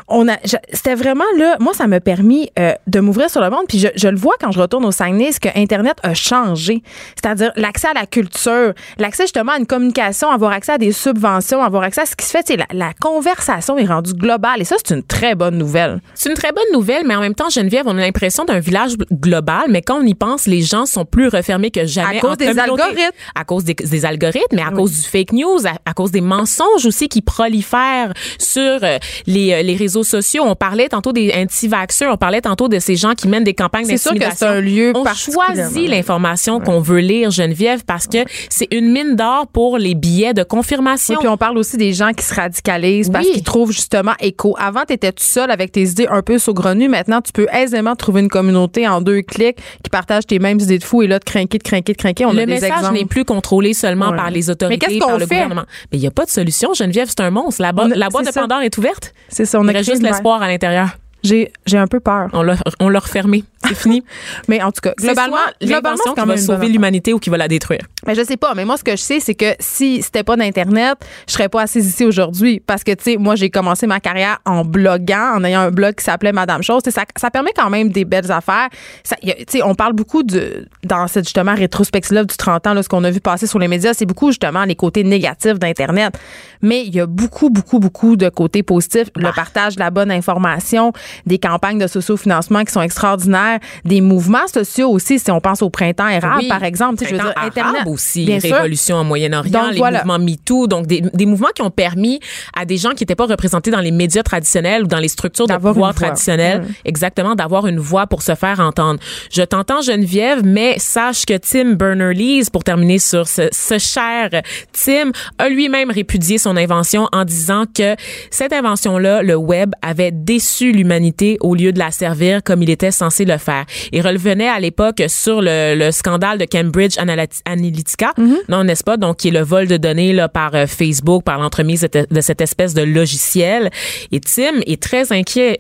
on a, c'était vraiment là, moi, ça m'a permis euh, de m'ouvrir sur le monde. Puis je, je le vois quand je retourne au Saguenay, c'est que Internet a changé. C'est-à-dire l'accès à la culture, l'accès justement à une communication, avoir accès à des subventions, avoir accès à ce qui se fait. La, la conversation est rendue globale. Et ça, c'est une très bonne nouvelle. C'est une très bonne nouvelle, mais en même temps, Geneviève, on a l'impression d'un village global, mais quand on y pense, les gens sont plus refermés que jamais. À cause des algorithmes. À cause des, des algorithmes, mais à cause du fake news, à, à cause des mensonges aussi qui prolifèrent sur euh, les, euh, les réseaux sociaux. On parlait tantôt des anti-vaxxeurs, on parlait tantôt de ces gens qui mènent des campagnes C'est sûr que d'intimidation. c'est un lieu On choisit l'information qu'on veut lire, Geneviève, parce que c'est une mine d'or pour les billets de confirmation. Oui, puis on parle aussi des gens qui se radicalisent parce Oui. qu'ils trouvent justement écho. Avant, tu étais tout seul avec tes idées un peu saugrenues. Maintenant, tu peux aisément trouver une communauté en deux clics qui partage tes mêmes idées de fou et là, de crinquer, de crinquer, de crinquer. On a le des message n'est plus contrôlé seulement Ouais. par les Mais autorités, qu'est-ce par le fait? gouvernement. Mais il n'y a pas de solution. Geneviève, c'est un monstre. La, bo- On a- la boîte de ça. Pandore est ouverte. C'est ça, on a juste l'espoir à l'intérieur. J'ai, j'ai un peu peur. On l'a, on l'a refermé. C'est fini. [laughs] Mais en tout cas, globalement, globalement, qui quand va sauver l'humanité ou qui va la détruire. Mais je sais pas, mais moi ce que je sais c'est que si c'était pas d'internet, je serais pas assise ici aujourd'hui parce que tu sais moi j'ai commencé ma carrière en bloguant, en ayant un blog qui s'appelait Madame Chose, ça ça permet quand même des belles affaires. Tu sais on parle beaucoup de dans cette justement rétrospective du 30 ans là ce qu'on a vu passer sur les médias, c'est beaucoup justement les côtés négatifs d'internet. Mais il y a beaucoup beaucoup beaucoup de côtés positifs, le partage de la bonne information, des campagnes de sociofinancement qui sont extraordinaires, des mouvements sociaux aussi si on pense au printemps érable Oui. par exemple, tu sais, je veux dire Printemps internet arabe aussi, bien sûr. révolution en Moyen-Orient, les voilà. mouvements MeToo, donc des, des mouvements qui ont permis à des gens qui n'étaient pas représentés dans les médias traditionnels ou dans les structures de pouvoir traditionnelles, Mm. exactement, d'avoir une voix pour se faire entendre. Je t'entends Geneviève, mais sache que Tim Berners-Lee, pour terminer sur ce, ce cher Tim, a lui-même répudié son invention en disant que cette invention-là, le web, avait déçu l'humanité au lieu de la servir comme il était censé le faire. Il revenait à l'époque sur le, le scandale de Cambridge Analyt- Analytica, non, n'est-ce pas? Donc, qui est le vol de données là, par euh, Facebook, par l'entremise de, de cette espèce de logiciel. Et Tim est très inquiet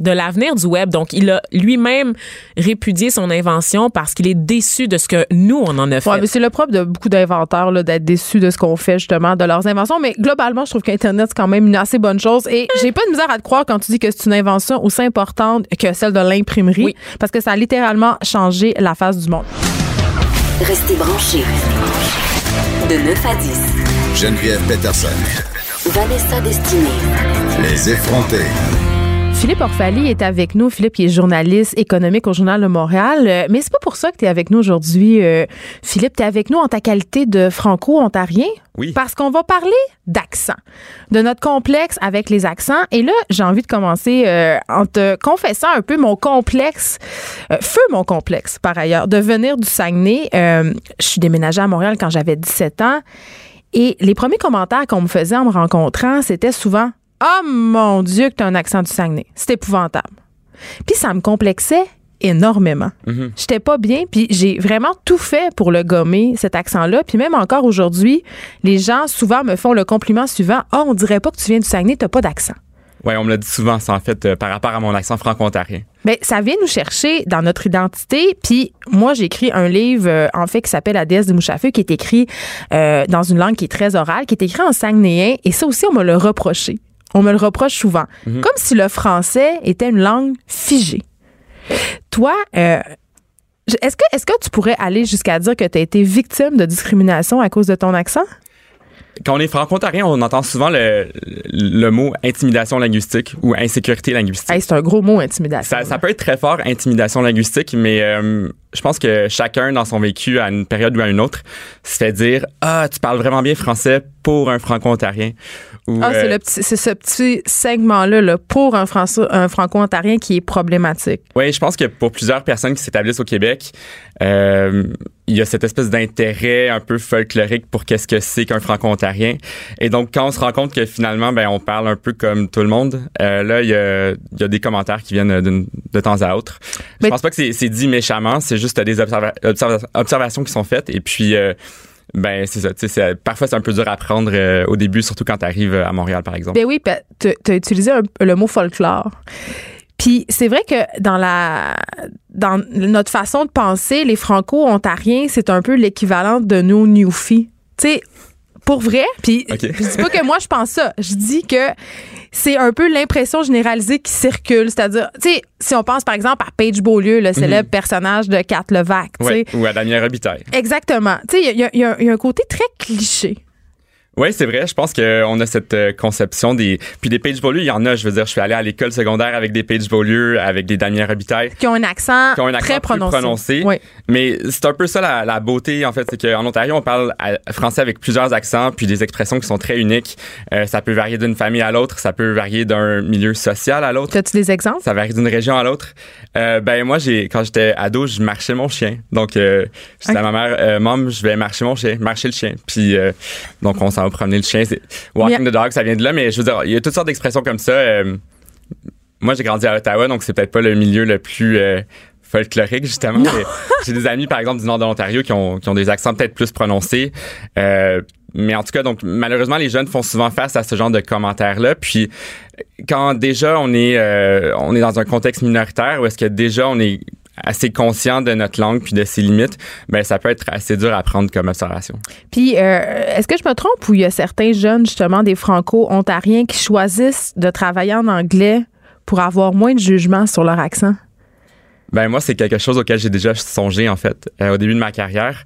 de l'avenir du web. Donc, il a lui-même répudié son invention parce qu'il est déçu de ce que nous, on en a fait. Ouais, mais c'est le propre de beaucoup d'inventeurs là, d'être déçus de ce qu'on fait justement, de leurs inventions. Mais globalement, je trouve qu'Internet, c'est quand même une assez bonne chose. Et j'ai pas de misère à te croire quand tu dis que c'est une invention aussi importante que celle de l'imprimerie. Oui. Parce que ça a littéralement changé la face du monde. Restez branchés. De 9 à 10. Geneviève Peterson. Vanessa Destinée. Les effrontés. Philippe Orphalie est avec nous. Philippe, il est journaliste économique au Journal de Montréal. Euh, Mais c'est pas pour ça que tu es avec nous aujourd'hui. euh, Philippe, tu es avec nous en ta qualité de franco-ontarien. Oui. Parce qu'on va parler d'accent, de notre complexe avec les accents. Et là, j'ai envie de commencer euh, en te confessant un peu mon complexe, euh, feu mon complexe par ailleurs, de venir du Saguenay. Euh, je suis déménagée à Montréal quand j'avais 17 ans. Et les premiers commentaires qu'on me faisait en me rencontrant, c'était souvent Oh mon Dieu, que tu as un accent du Saguenay. C'est épouvantable. Puis ça me complexait énormément. J'étais pas bien, puis j'ai vraiment tout fait pour le gommer, cet accent-là. Puis même encore aujourd'hui, les gens souvent me font le compliment suivant Oh, on dirait pas que tu viens du Saguenay, t'as pas d'accent. Ouais, on me l'a dit souvent, ça, en fait, euh, par rapport à mon accent franco-ontarien. Ben, ça vient nous chercher dans notre identité. Puis moi, j'ai écrit un livre, euh, en fait, qui s'appelle La déesse des mouches à feu, qui est écrit euh, dans une langue qui est très orale, qui est écrit en saguenéen. Et ça aussi, on me l'a reproché. On me le reproche souvent. Comme si le français était une langue figée. Toi, euh, est-ce que, est-ce que tu pourrais aller jusqu'à dire que tu as été victime de discrimination à cause de ton accent? Quand on est franco-ontarien, on entend souvent le, le mot intimidation linguistique ou insécurité linguistique. Hey, c'est un gros mot, intimidation. Ça, ça peut être très fort, intimidation linguistique, mais euh, je pense que chacun dans son vécu à une période ou à une autre se fait dire ah tu parles vraiment bien français pour un franco-ontarien. Ah, c'est euh, le petit- c'est ce petit segment-là là, pour un, François- un franco-ontarien qui est problématique. Oui, je pense que pour plusieurs personnes qui s'établissent au Québec, euh, il y a cette espèce d'intérêt un peu folklorique pour qu'est-ce que c'est qu'un franco-ontarien. Et donc, quand on se rend compte que finalement, ben, on parle un peu comme tout le monde, euh, là, il y a, il y a des commentaires qui viennent de temps à autre. Mais- Je pense pas que c'est dit méchamment, c'est juste des observa- observa- observations qui sont faites. Et puis, euh, ben, c'est ça. tu sais, Parfois, c'est un peu dur à prendre euh, au début, surtout quand tu arrives à Montréal, par exemple. Ben oui, tu as utilisé le mot folklore. Puis c'est vrai que dans la dans notre façon de penser, les franco-ontariens, c'est un peu l'équivalent de nos newfies. Tu sais, pour vrai, puis Ok. je dis pas que moi je pense ça, je dis que c'est un peu l'impression généralisée qui circule, c'est-à-dire, tu sais, si on pense par exemple à Paige Beaulieu, le célèbre personnage de Kat Levac. Ouais, ou à Damien Robitaille. Exactement. Tu sais, y, y il y a un côté très cliché. Oui, c'est vrai. Je pense qu'on a cette euh, conception des. Puis des Page Beaulieu, il y en a. Je veux dire, je suis allé à l'école secondaire avec des Page Beaulieu, avec des Damien Robitaille. Qui ont un accent, qui ont un accent très prononcé. prononcé. Oui. Mais c'est un peu ça la, la beauté, en fait. C'est qu'en Ontario, on parle à- français avec plusieurs accents, puis des expressions qui sont très uniques. Euh, ça peut varier d'une famille à l'autre, ça peut varier d'un milieu social à l'autre. As-tu des exemples? Ça varie d'une région à l'autre. Euh, ben moi, j'ai quand j'étais ado, je marchais mon chien. Donc, euh, je disais à ma mère, euh, Mom, je vais marcher mon chien, marcher le chien. Puis, euh, donc, on s'en va promener le chien. C'est walking the dog, ça vient de là. Mais je veux dire, il y a toutes sortes d'expressions comme ça. Euh, moi, j'ai grandi à Ottawa, donc c'est peut-être pas le milieu le plus euh, folklorique, justement. J'ai des amis, par exemple, du nord de l'Ontario qui ont, qui ont des accents peut-être plus prononcés. Euh, mais en tout cas, donc malheureusement, les jeunes font souvent face à ce genre de commentaires-là. Puis quand déjà on est euh, on est dans un contexte minoritaire où est-ce que déjà on est assez conscient de notre langue puis de ses limites, ben ça peut être assez dur à prendre comme observation. Puis, euh, est-ce que je me trompe ou il y a certains jeunes, justement, des franco-ontariens qui choisissent de travailler en anglais pour avoir moins de jugement sur leur accent? Ben moi c'est quelque chose auquel j'ai déjà songé en fait. Euh, au début de ma carrière,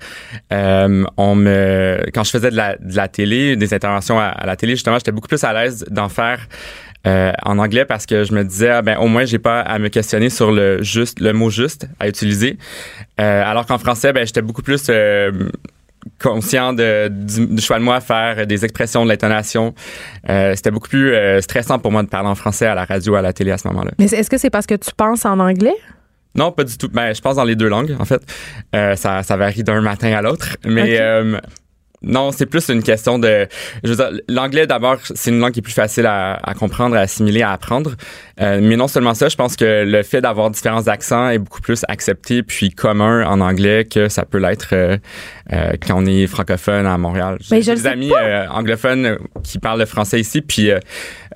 euh, on me quand je faisais de la, de la télé, des interventions à, à la télé justement, j'étais beaucoup plus à l'aise d'en faire euh, en anglais parce que je me disais ah, ben au moins j'ai pas à me questionner sur le juste le mot juste à utiliser. Euh, alors qu'en français ben j'étais beaucoup plus euh, conscient de, du, du choix de moi à faire, des expressions, de l'intonation. C'était beaucoup plus stressant pour moi de parler en français à la radio, à la télé à ce moment-là. Mais est-ce que c'est parce que tu penses en anglais? Non, pas du tout. Ben, je pense dans les deux langues, en fait. Ça, ça varie d'un matin à l'autre. Mais. Non, c'est plus une question de. Je veux dire, l'anglais, d'abord, c'est une langue qui est plus facile à, à comprendre, à assimiler, à apprendre. Euh, mais non seulement ça, je pense que le fait d'avoir différents accents est beaucoup plus accepté puis commun en anglais que ça peut l'être euh, euh, quand on est francophone à Montréal. J'ai des amis euh, anglophones euh, qui parlent le français ici, puis euh,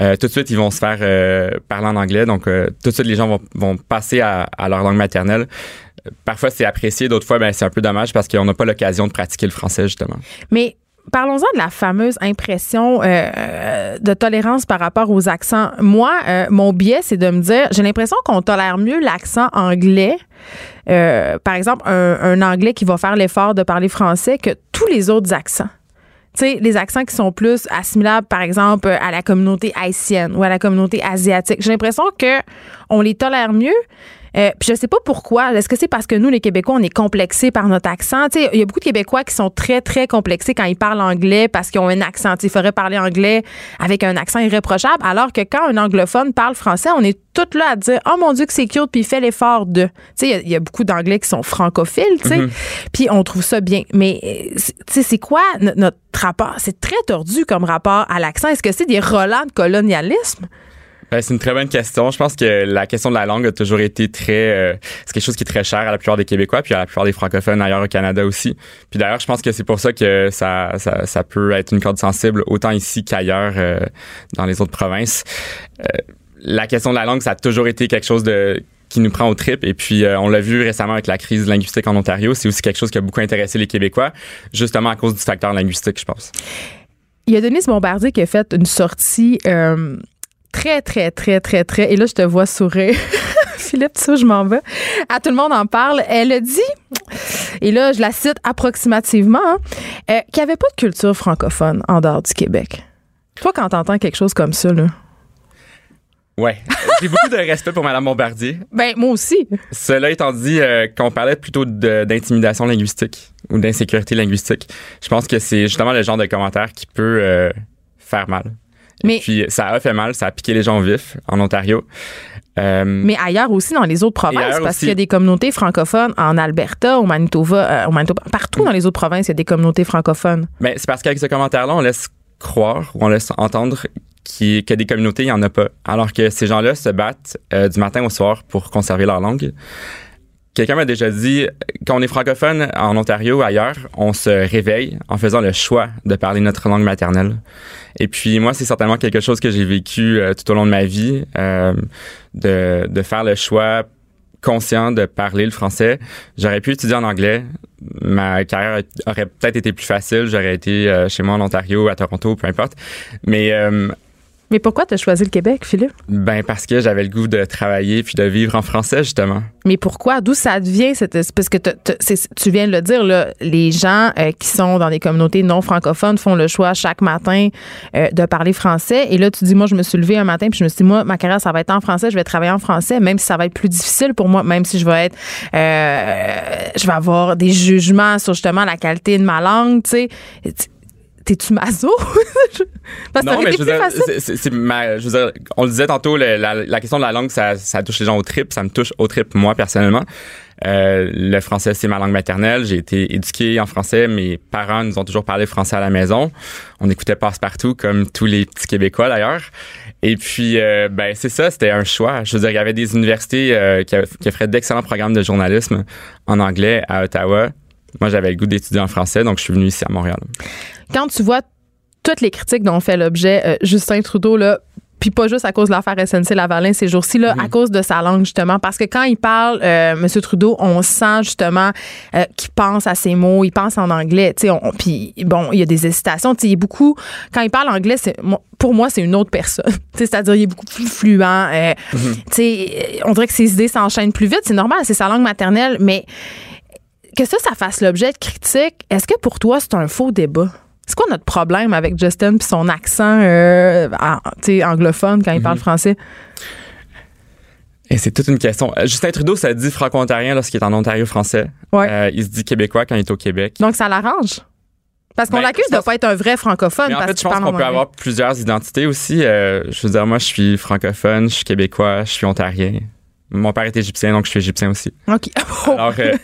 euh, tout de suite, ils vont se faire euh, parler en anglais. Donc, euh, tout de suite, les gens vont, vont passer à, à leur langue maternelle. Parfois, c'est apprécié. D'autres fois, ben, c'est un peu dommage parce qu'on n'a pas l'occasion de pratiquer le français, justement. Mais parlons-en de la fameuse impression euh, euh, de tolérance par rapport aux accents. Moi, euh, mon biais, c'est de me dire, j'ai l'impression qu'on tolère mieux l'accent anglais. par exemple, un, un anglais qui va faire l'effort de parler français que tous les autres accents. Tu sais, les accents qui sont plus assimilables, par exemple, à la communauté haïtienne ou à la communauté asiatique. J'ai l'impression que on les tolère mieux. Euh, puis je sais pas pourquoi. Est-ce que c'est parce que nous, les Québécois, on est complexés par notre accent? Il y a beaucoup de Québécois qui sont très, très complexés quand ils parlent anglais parce qu'ils ont un accent. Tu sais, il faudrait parler anglais avec un accent irréprochable, alors que quand un anglophone parle français, on est toutes là à dire « Oh mon Dieu que c'est cute », puis il fait l'effort de... Tu sais, il y a- il y, a beaucoup d'anglais qui sont francophiles, tu sais, puis on trouve ça bien. Mais, euh, c'est- tu sais, c'est quoi no- notre rapport? C'est très tordu comme rapport à l'accent. Est-ce que c'est des relents de colonialisme? Ben, c'est une très bonne question. Je pense que la question de la langue a toujours été très... euh, c'est quelque chose qui est très cher à la plupart des Québécois, puis à la plupart des francophones ailleurs au Canada aussi. Puis d'ailleurs, je pense que c'est pour ça que ça, ça, ça peut être une corde sensible autant ici qu'ailleurs euh, dans les autres provinces. Euh, la question de la langue, ça a toujours été quelque chose de qui nous prend au trip. Et puis, euh, on l'a vu récemment avec la crise linguistique en Ontario. C'est aussi quelque chose qui a beaucoup intéressé les Québécois, justement à cause du facteur linguistique, je pense. Il y a Denise Bombardier qui a fait une sortie euh, très, très, très, très, très. Et là, je te vois sourire. [laughs] Philippe, tu sais où je m'en vais? À tout le monde en parle. Elle a dit, et là, je la cite approximativement, hein, euh, qu'il n'y avait pas de culture francophone en dehors du Québec. Toi, quand t'entends quelque chose comme ça, là. Ouais. [laughs] J'ai beaucoup de respect pour Mme Bombardier. Ben, moi aussi. Cela étant dit, euh, qu'on parlait plutôt d'intimidation linguistique ou d'insécurité linguistique, je pense que c'est justement le genre de commentaire qui peut euh, faire mal. Mais- Et puis, ça a fait mal, ça a piqué les gens au vif en Ontario. Euh, Mais ailleurs aussi, dans les autres provinces, parce qu'il y a des communautés francophones en Alberta, au Manitoba, euh, au Manitoba, partout dans les autres provinces, il y a des communautés francophones. Ben, c'est parce qu'avec ce commentaire-là, on laisse croire ou on laisse entendre qu'il que des communautés, il n'y en a pas. Alors que ces gens-là se battent euh, du matin au soir pour conserver leur langue. Quelqu'un m'a déjà dit, quand on est francophone en Ontario ou ailleurs, on se réveille en faisant le choix de parler notre langue maternelle. Et puis moi, c'est certainement quelque chose que j'ai vécu euh, tout au long de ma vie, euh, de, de faire le choix conscient de parler le français. J'aurais pu étudier en anglais. Ma carrière aurait peut-être été plus facile. J'aurais été euh, chez moi en Ontario, à Toronto, peu importe. Mais euh, Mais pourquoi tu as choisi le Québec, Philippe? ben parce que j'avais le goût de travailler puis de vivre en français justement. Mais pourquoi? D'où ça devient? Cette, parce que tu viens de le dire, là, les gens euh, qui sont dans des communautés non francophones font le choix chaque matin euh, de parler français. Et là, tu dis, moi, je me suis levée un matin puis je me suis dit, moi, ma carrière, ça va être en français, je vais travailler en français, même si ça va être plus difficile pour moi, même si je vais être, euh, je vais avoir des jugements sur justement la qualité de ma langue, tu sais. T'es-tu maso? [laughs] Parce Non, mais je veux dire, c'est- c'est- c'est ma- je veux dire, on le disait tantôt, le- la, la question de la langue, ça, ça touche les gens au trip, ça me touche au trip moi personnellement. Euh, le français, c'est ma langue maternelle. J'ai été éduqué en français. Mes parents nous ont toujours parlé français à la maison. On écoutait passe-partout, comme tous les petits Québécois d'ailleurs. Et puis, euh, ben c'est ça, c'était un choix. Je veux dire, il y avait des universités euh, qui, qui offraient d'excellents programmes de journalisme en anglais à Ottawa. Moi, j'avais le goût d'étudier en français, donc je suis venu ici à Montréal. quand tu vois toutes les critiques dont fait l'objet euh, Justin Trudeau, là, puis pas juste à cause de l'affaire SNC Lavalin ces jours-ci, là, à cause de sa langue, justement. Parce que quand il parle, euh, M. Trudeau, on sent justement euh, qu'il pense à ses mots, il pense en anglais. tu sais, Puis, bon, il y a des hésitations. tu sais, Il est beaucoup. Quand il parle anglais, c'est, pour moi, c'est une autre personne. [laughs] Tu sais, C'est-à-dire, il est beaucoup plus fluent. euh, tu sais, On dirait que ses idées s'enchaînent plus vite. C'est normal, c'est sa langue maternelle. Mais que ça, ça fasse l'objet de critiques, est-ce que pour toi, c'est un faux débat? C'est quoi notre problème avec Justin puis son accent euh, anglophone quand il parle français? Et c'est toute une question. Euh, Justin Trudeau, ça dit franco-ontarien lorsqu'il est en Ontario français. Ouais. Euh, il se dit québécois quand il est au Québec. Donc, ça l'arrange? Parce qu'on Ben, l'accuse de pense- pas être un vrai francophone Mais en parce fait, je pense qu'on peut avoir plusieurs identités aussi. Euh, je veux dire, moi, je suis francophone, je suis québécois, je suis ontarien. Mon père est égyptien, donc je suis égyptien aussi. OK. [laughs] Oh. Alors, euh,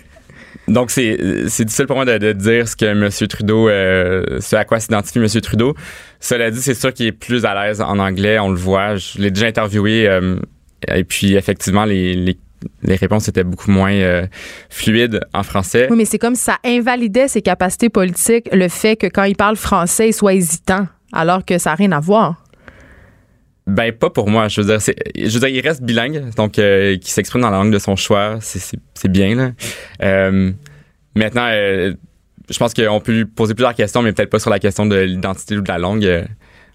donc, c'est difficile pour moi de, de dire ce que M. Trudeau, euh, ce à quoi s'identifie M. Trudeau. Cela dit, c'est sûr qu'il est plus à l'aise en anglais, on le voit. Je l'ai déjà interviewé, euh, et puis effectivement, les, les, les réponses étaient beaucoup moins euh, fluides en français. Oui, mais c'est comme ça invalidait ses capacités politiques, le fait que quand il parle français, il soit hésitant, alors que ça n'a rien à voir. Ben pas pour moi. Je veux dire, je veux dire, il reste bilingue, donc euh, qui s'exprime dans la langue de son choix, c'est, bien là. Euh, maintenant, euh, je pense qu'on peut lui poser plusieurs questions, mais peut-être pas sur la question de l'identité ou de la langue. Euh,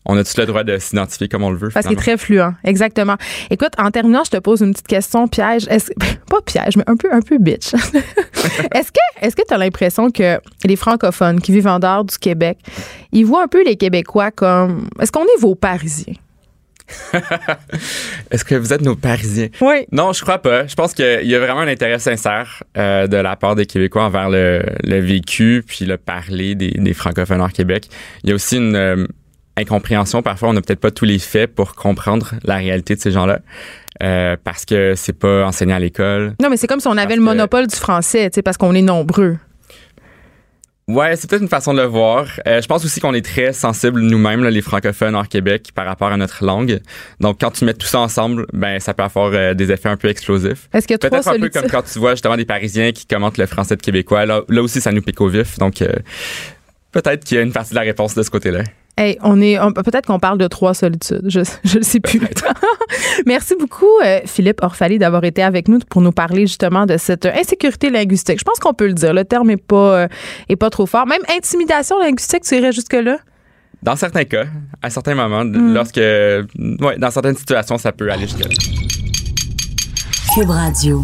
on a tous le droit de s'identifier comme on le veut. Parce qu'il est très fluent, exactement. Écoute, en terminant, je te pose une petite question piège. [laughs] Pas piège, mais un peu, un peu bitch. [laughs] est-ce que, est-ce que tu as l'impression que les francophones qui vivent en dehors du Québec, ils voient un peu les Québécois comme, est-ce qu'on est vos Parisiens? [laughs] Est-ce que vous êtes nos Parisiens? Oui. Non, je crois pas. Je pense qu'il y a vraiment un intérêt sincère euh, de la part des Québécois envers le, le vécu puis le parler des, des francophones hors Québec. Il y a aussi une euh, incompréhension. Parfois, on n'a peut-être pas tous les faits pour comprendre la réalité de ces gens-là. Euh, parce que c'est pas enseigné à l'école. Non, mais c'est comme si on avait Parce le que- monopole du français, parce qu'on est nombreux. Ouais, c'est peut-être une façon de le voir. Euh, je pense aussi qu'on est très sensibles nous-mêmes, les francophones hors Québec, par rapport à notre langue. Donc, quand tu mets tout ça ensemble, ben ça peut avoir euh, des effets un peu explosifs. Est-ce trois Peut-être un peu comme quand tu vois justement des Parisiens qui commentent le français de québécois. Là, là aussi, ça nous pique au vif. Donc, euh, peut-être qu'il y a une partie de la réponse de ce côté-là. Hey, on est, on- peut-être qu'on parle de trois solitudes. Je, je le sais plus. [laughs] Merci beaucoup, euh, Philippe Orphalie, d'avoir été avec nous pour nous parler justement de cette insécurité linguistique. Je pense qu'on peut le dire. Le terme est pas, euh, est pas trop fort. Même intimidation linguistique, tu irais jusque-là? Dans certains cas, à certains moments, Mm. lorsque, ouais, dans certaines situations, ça peut aller jusqu'à là. Cube Radio.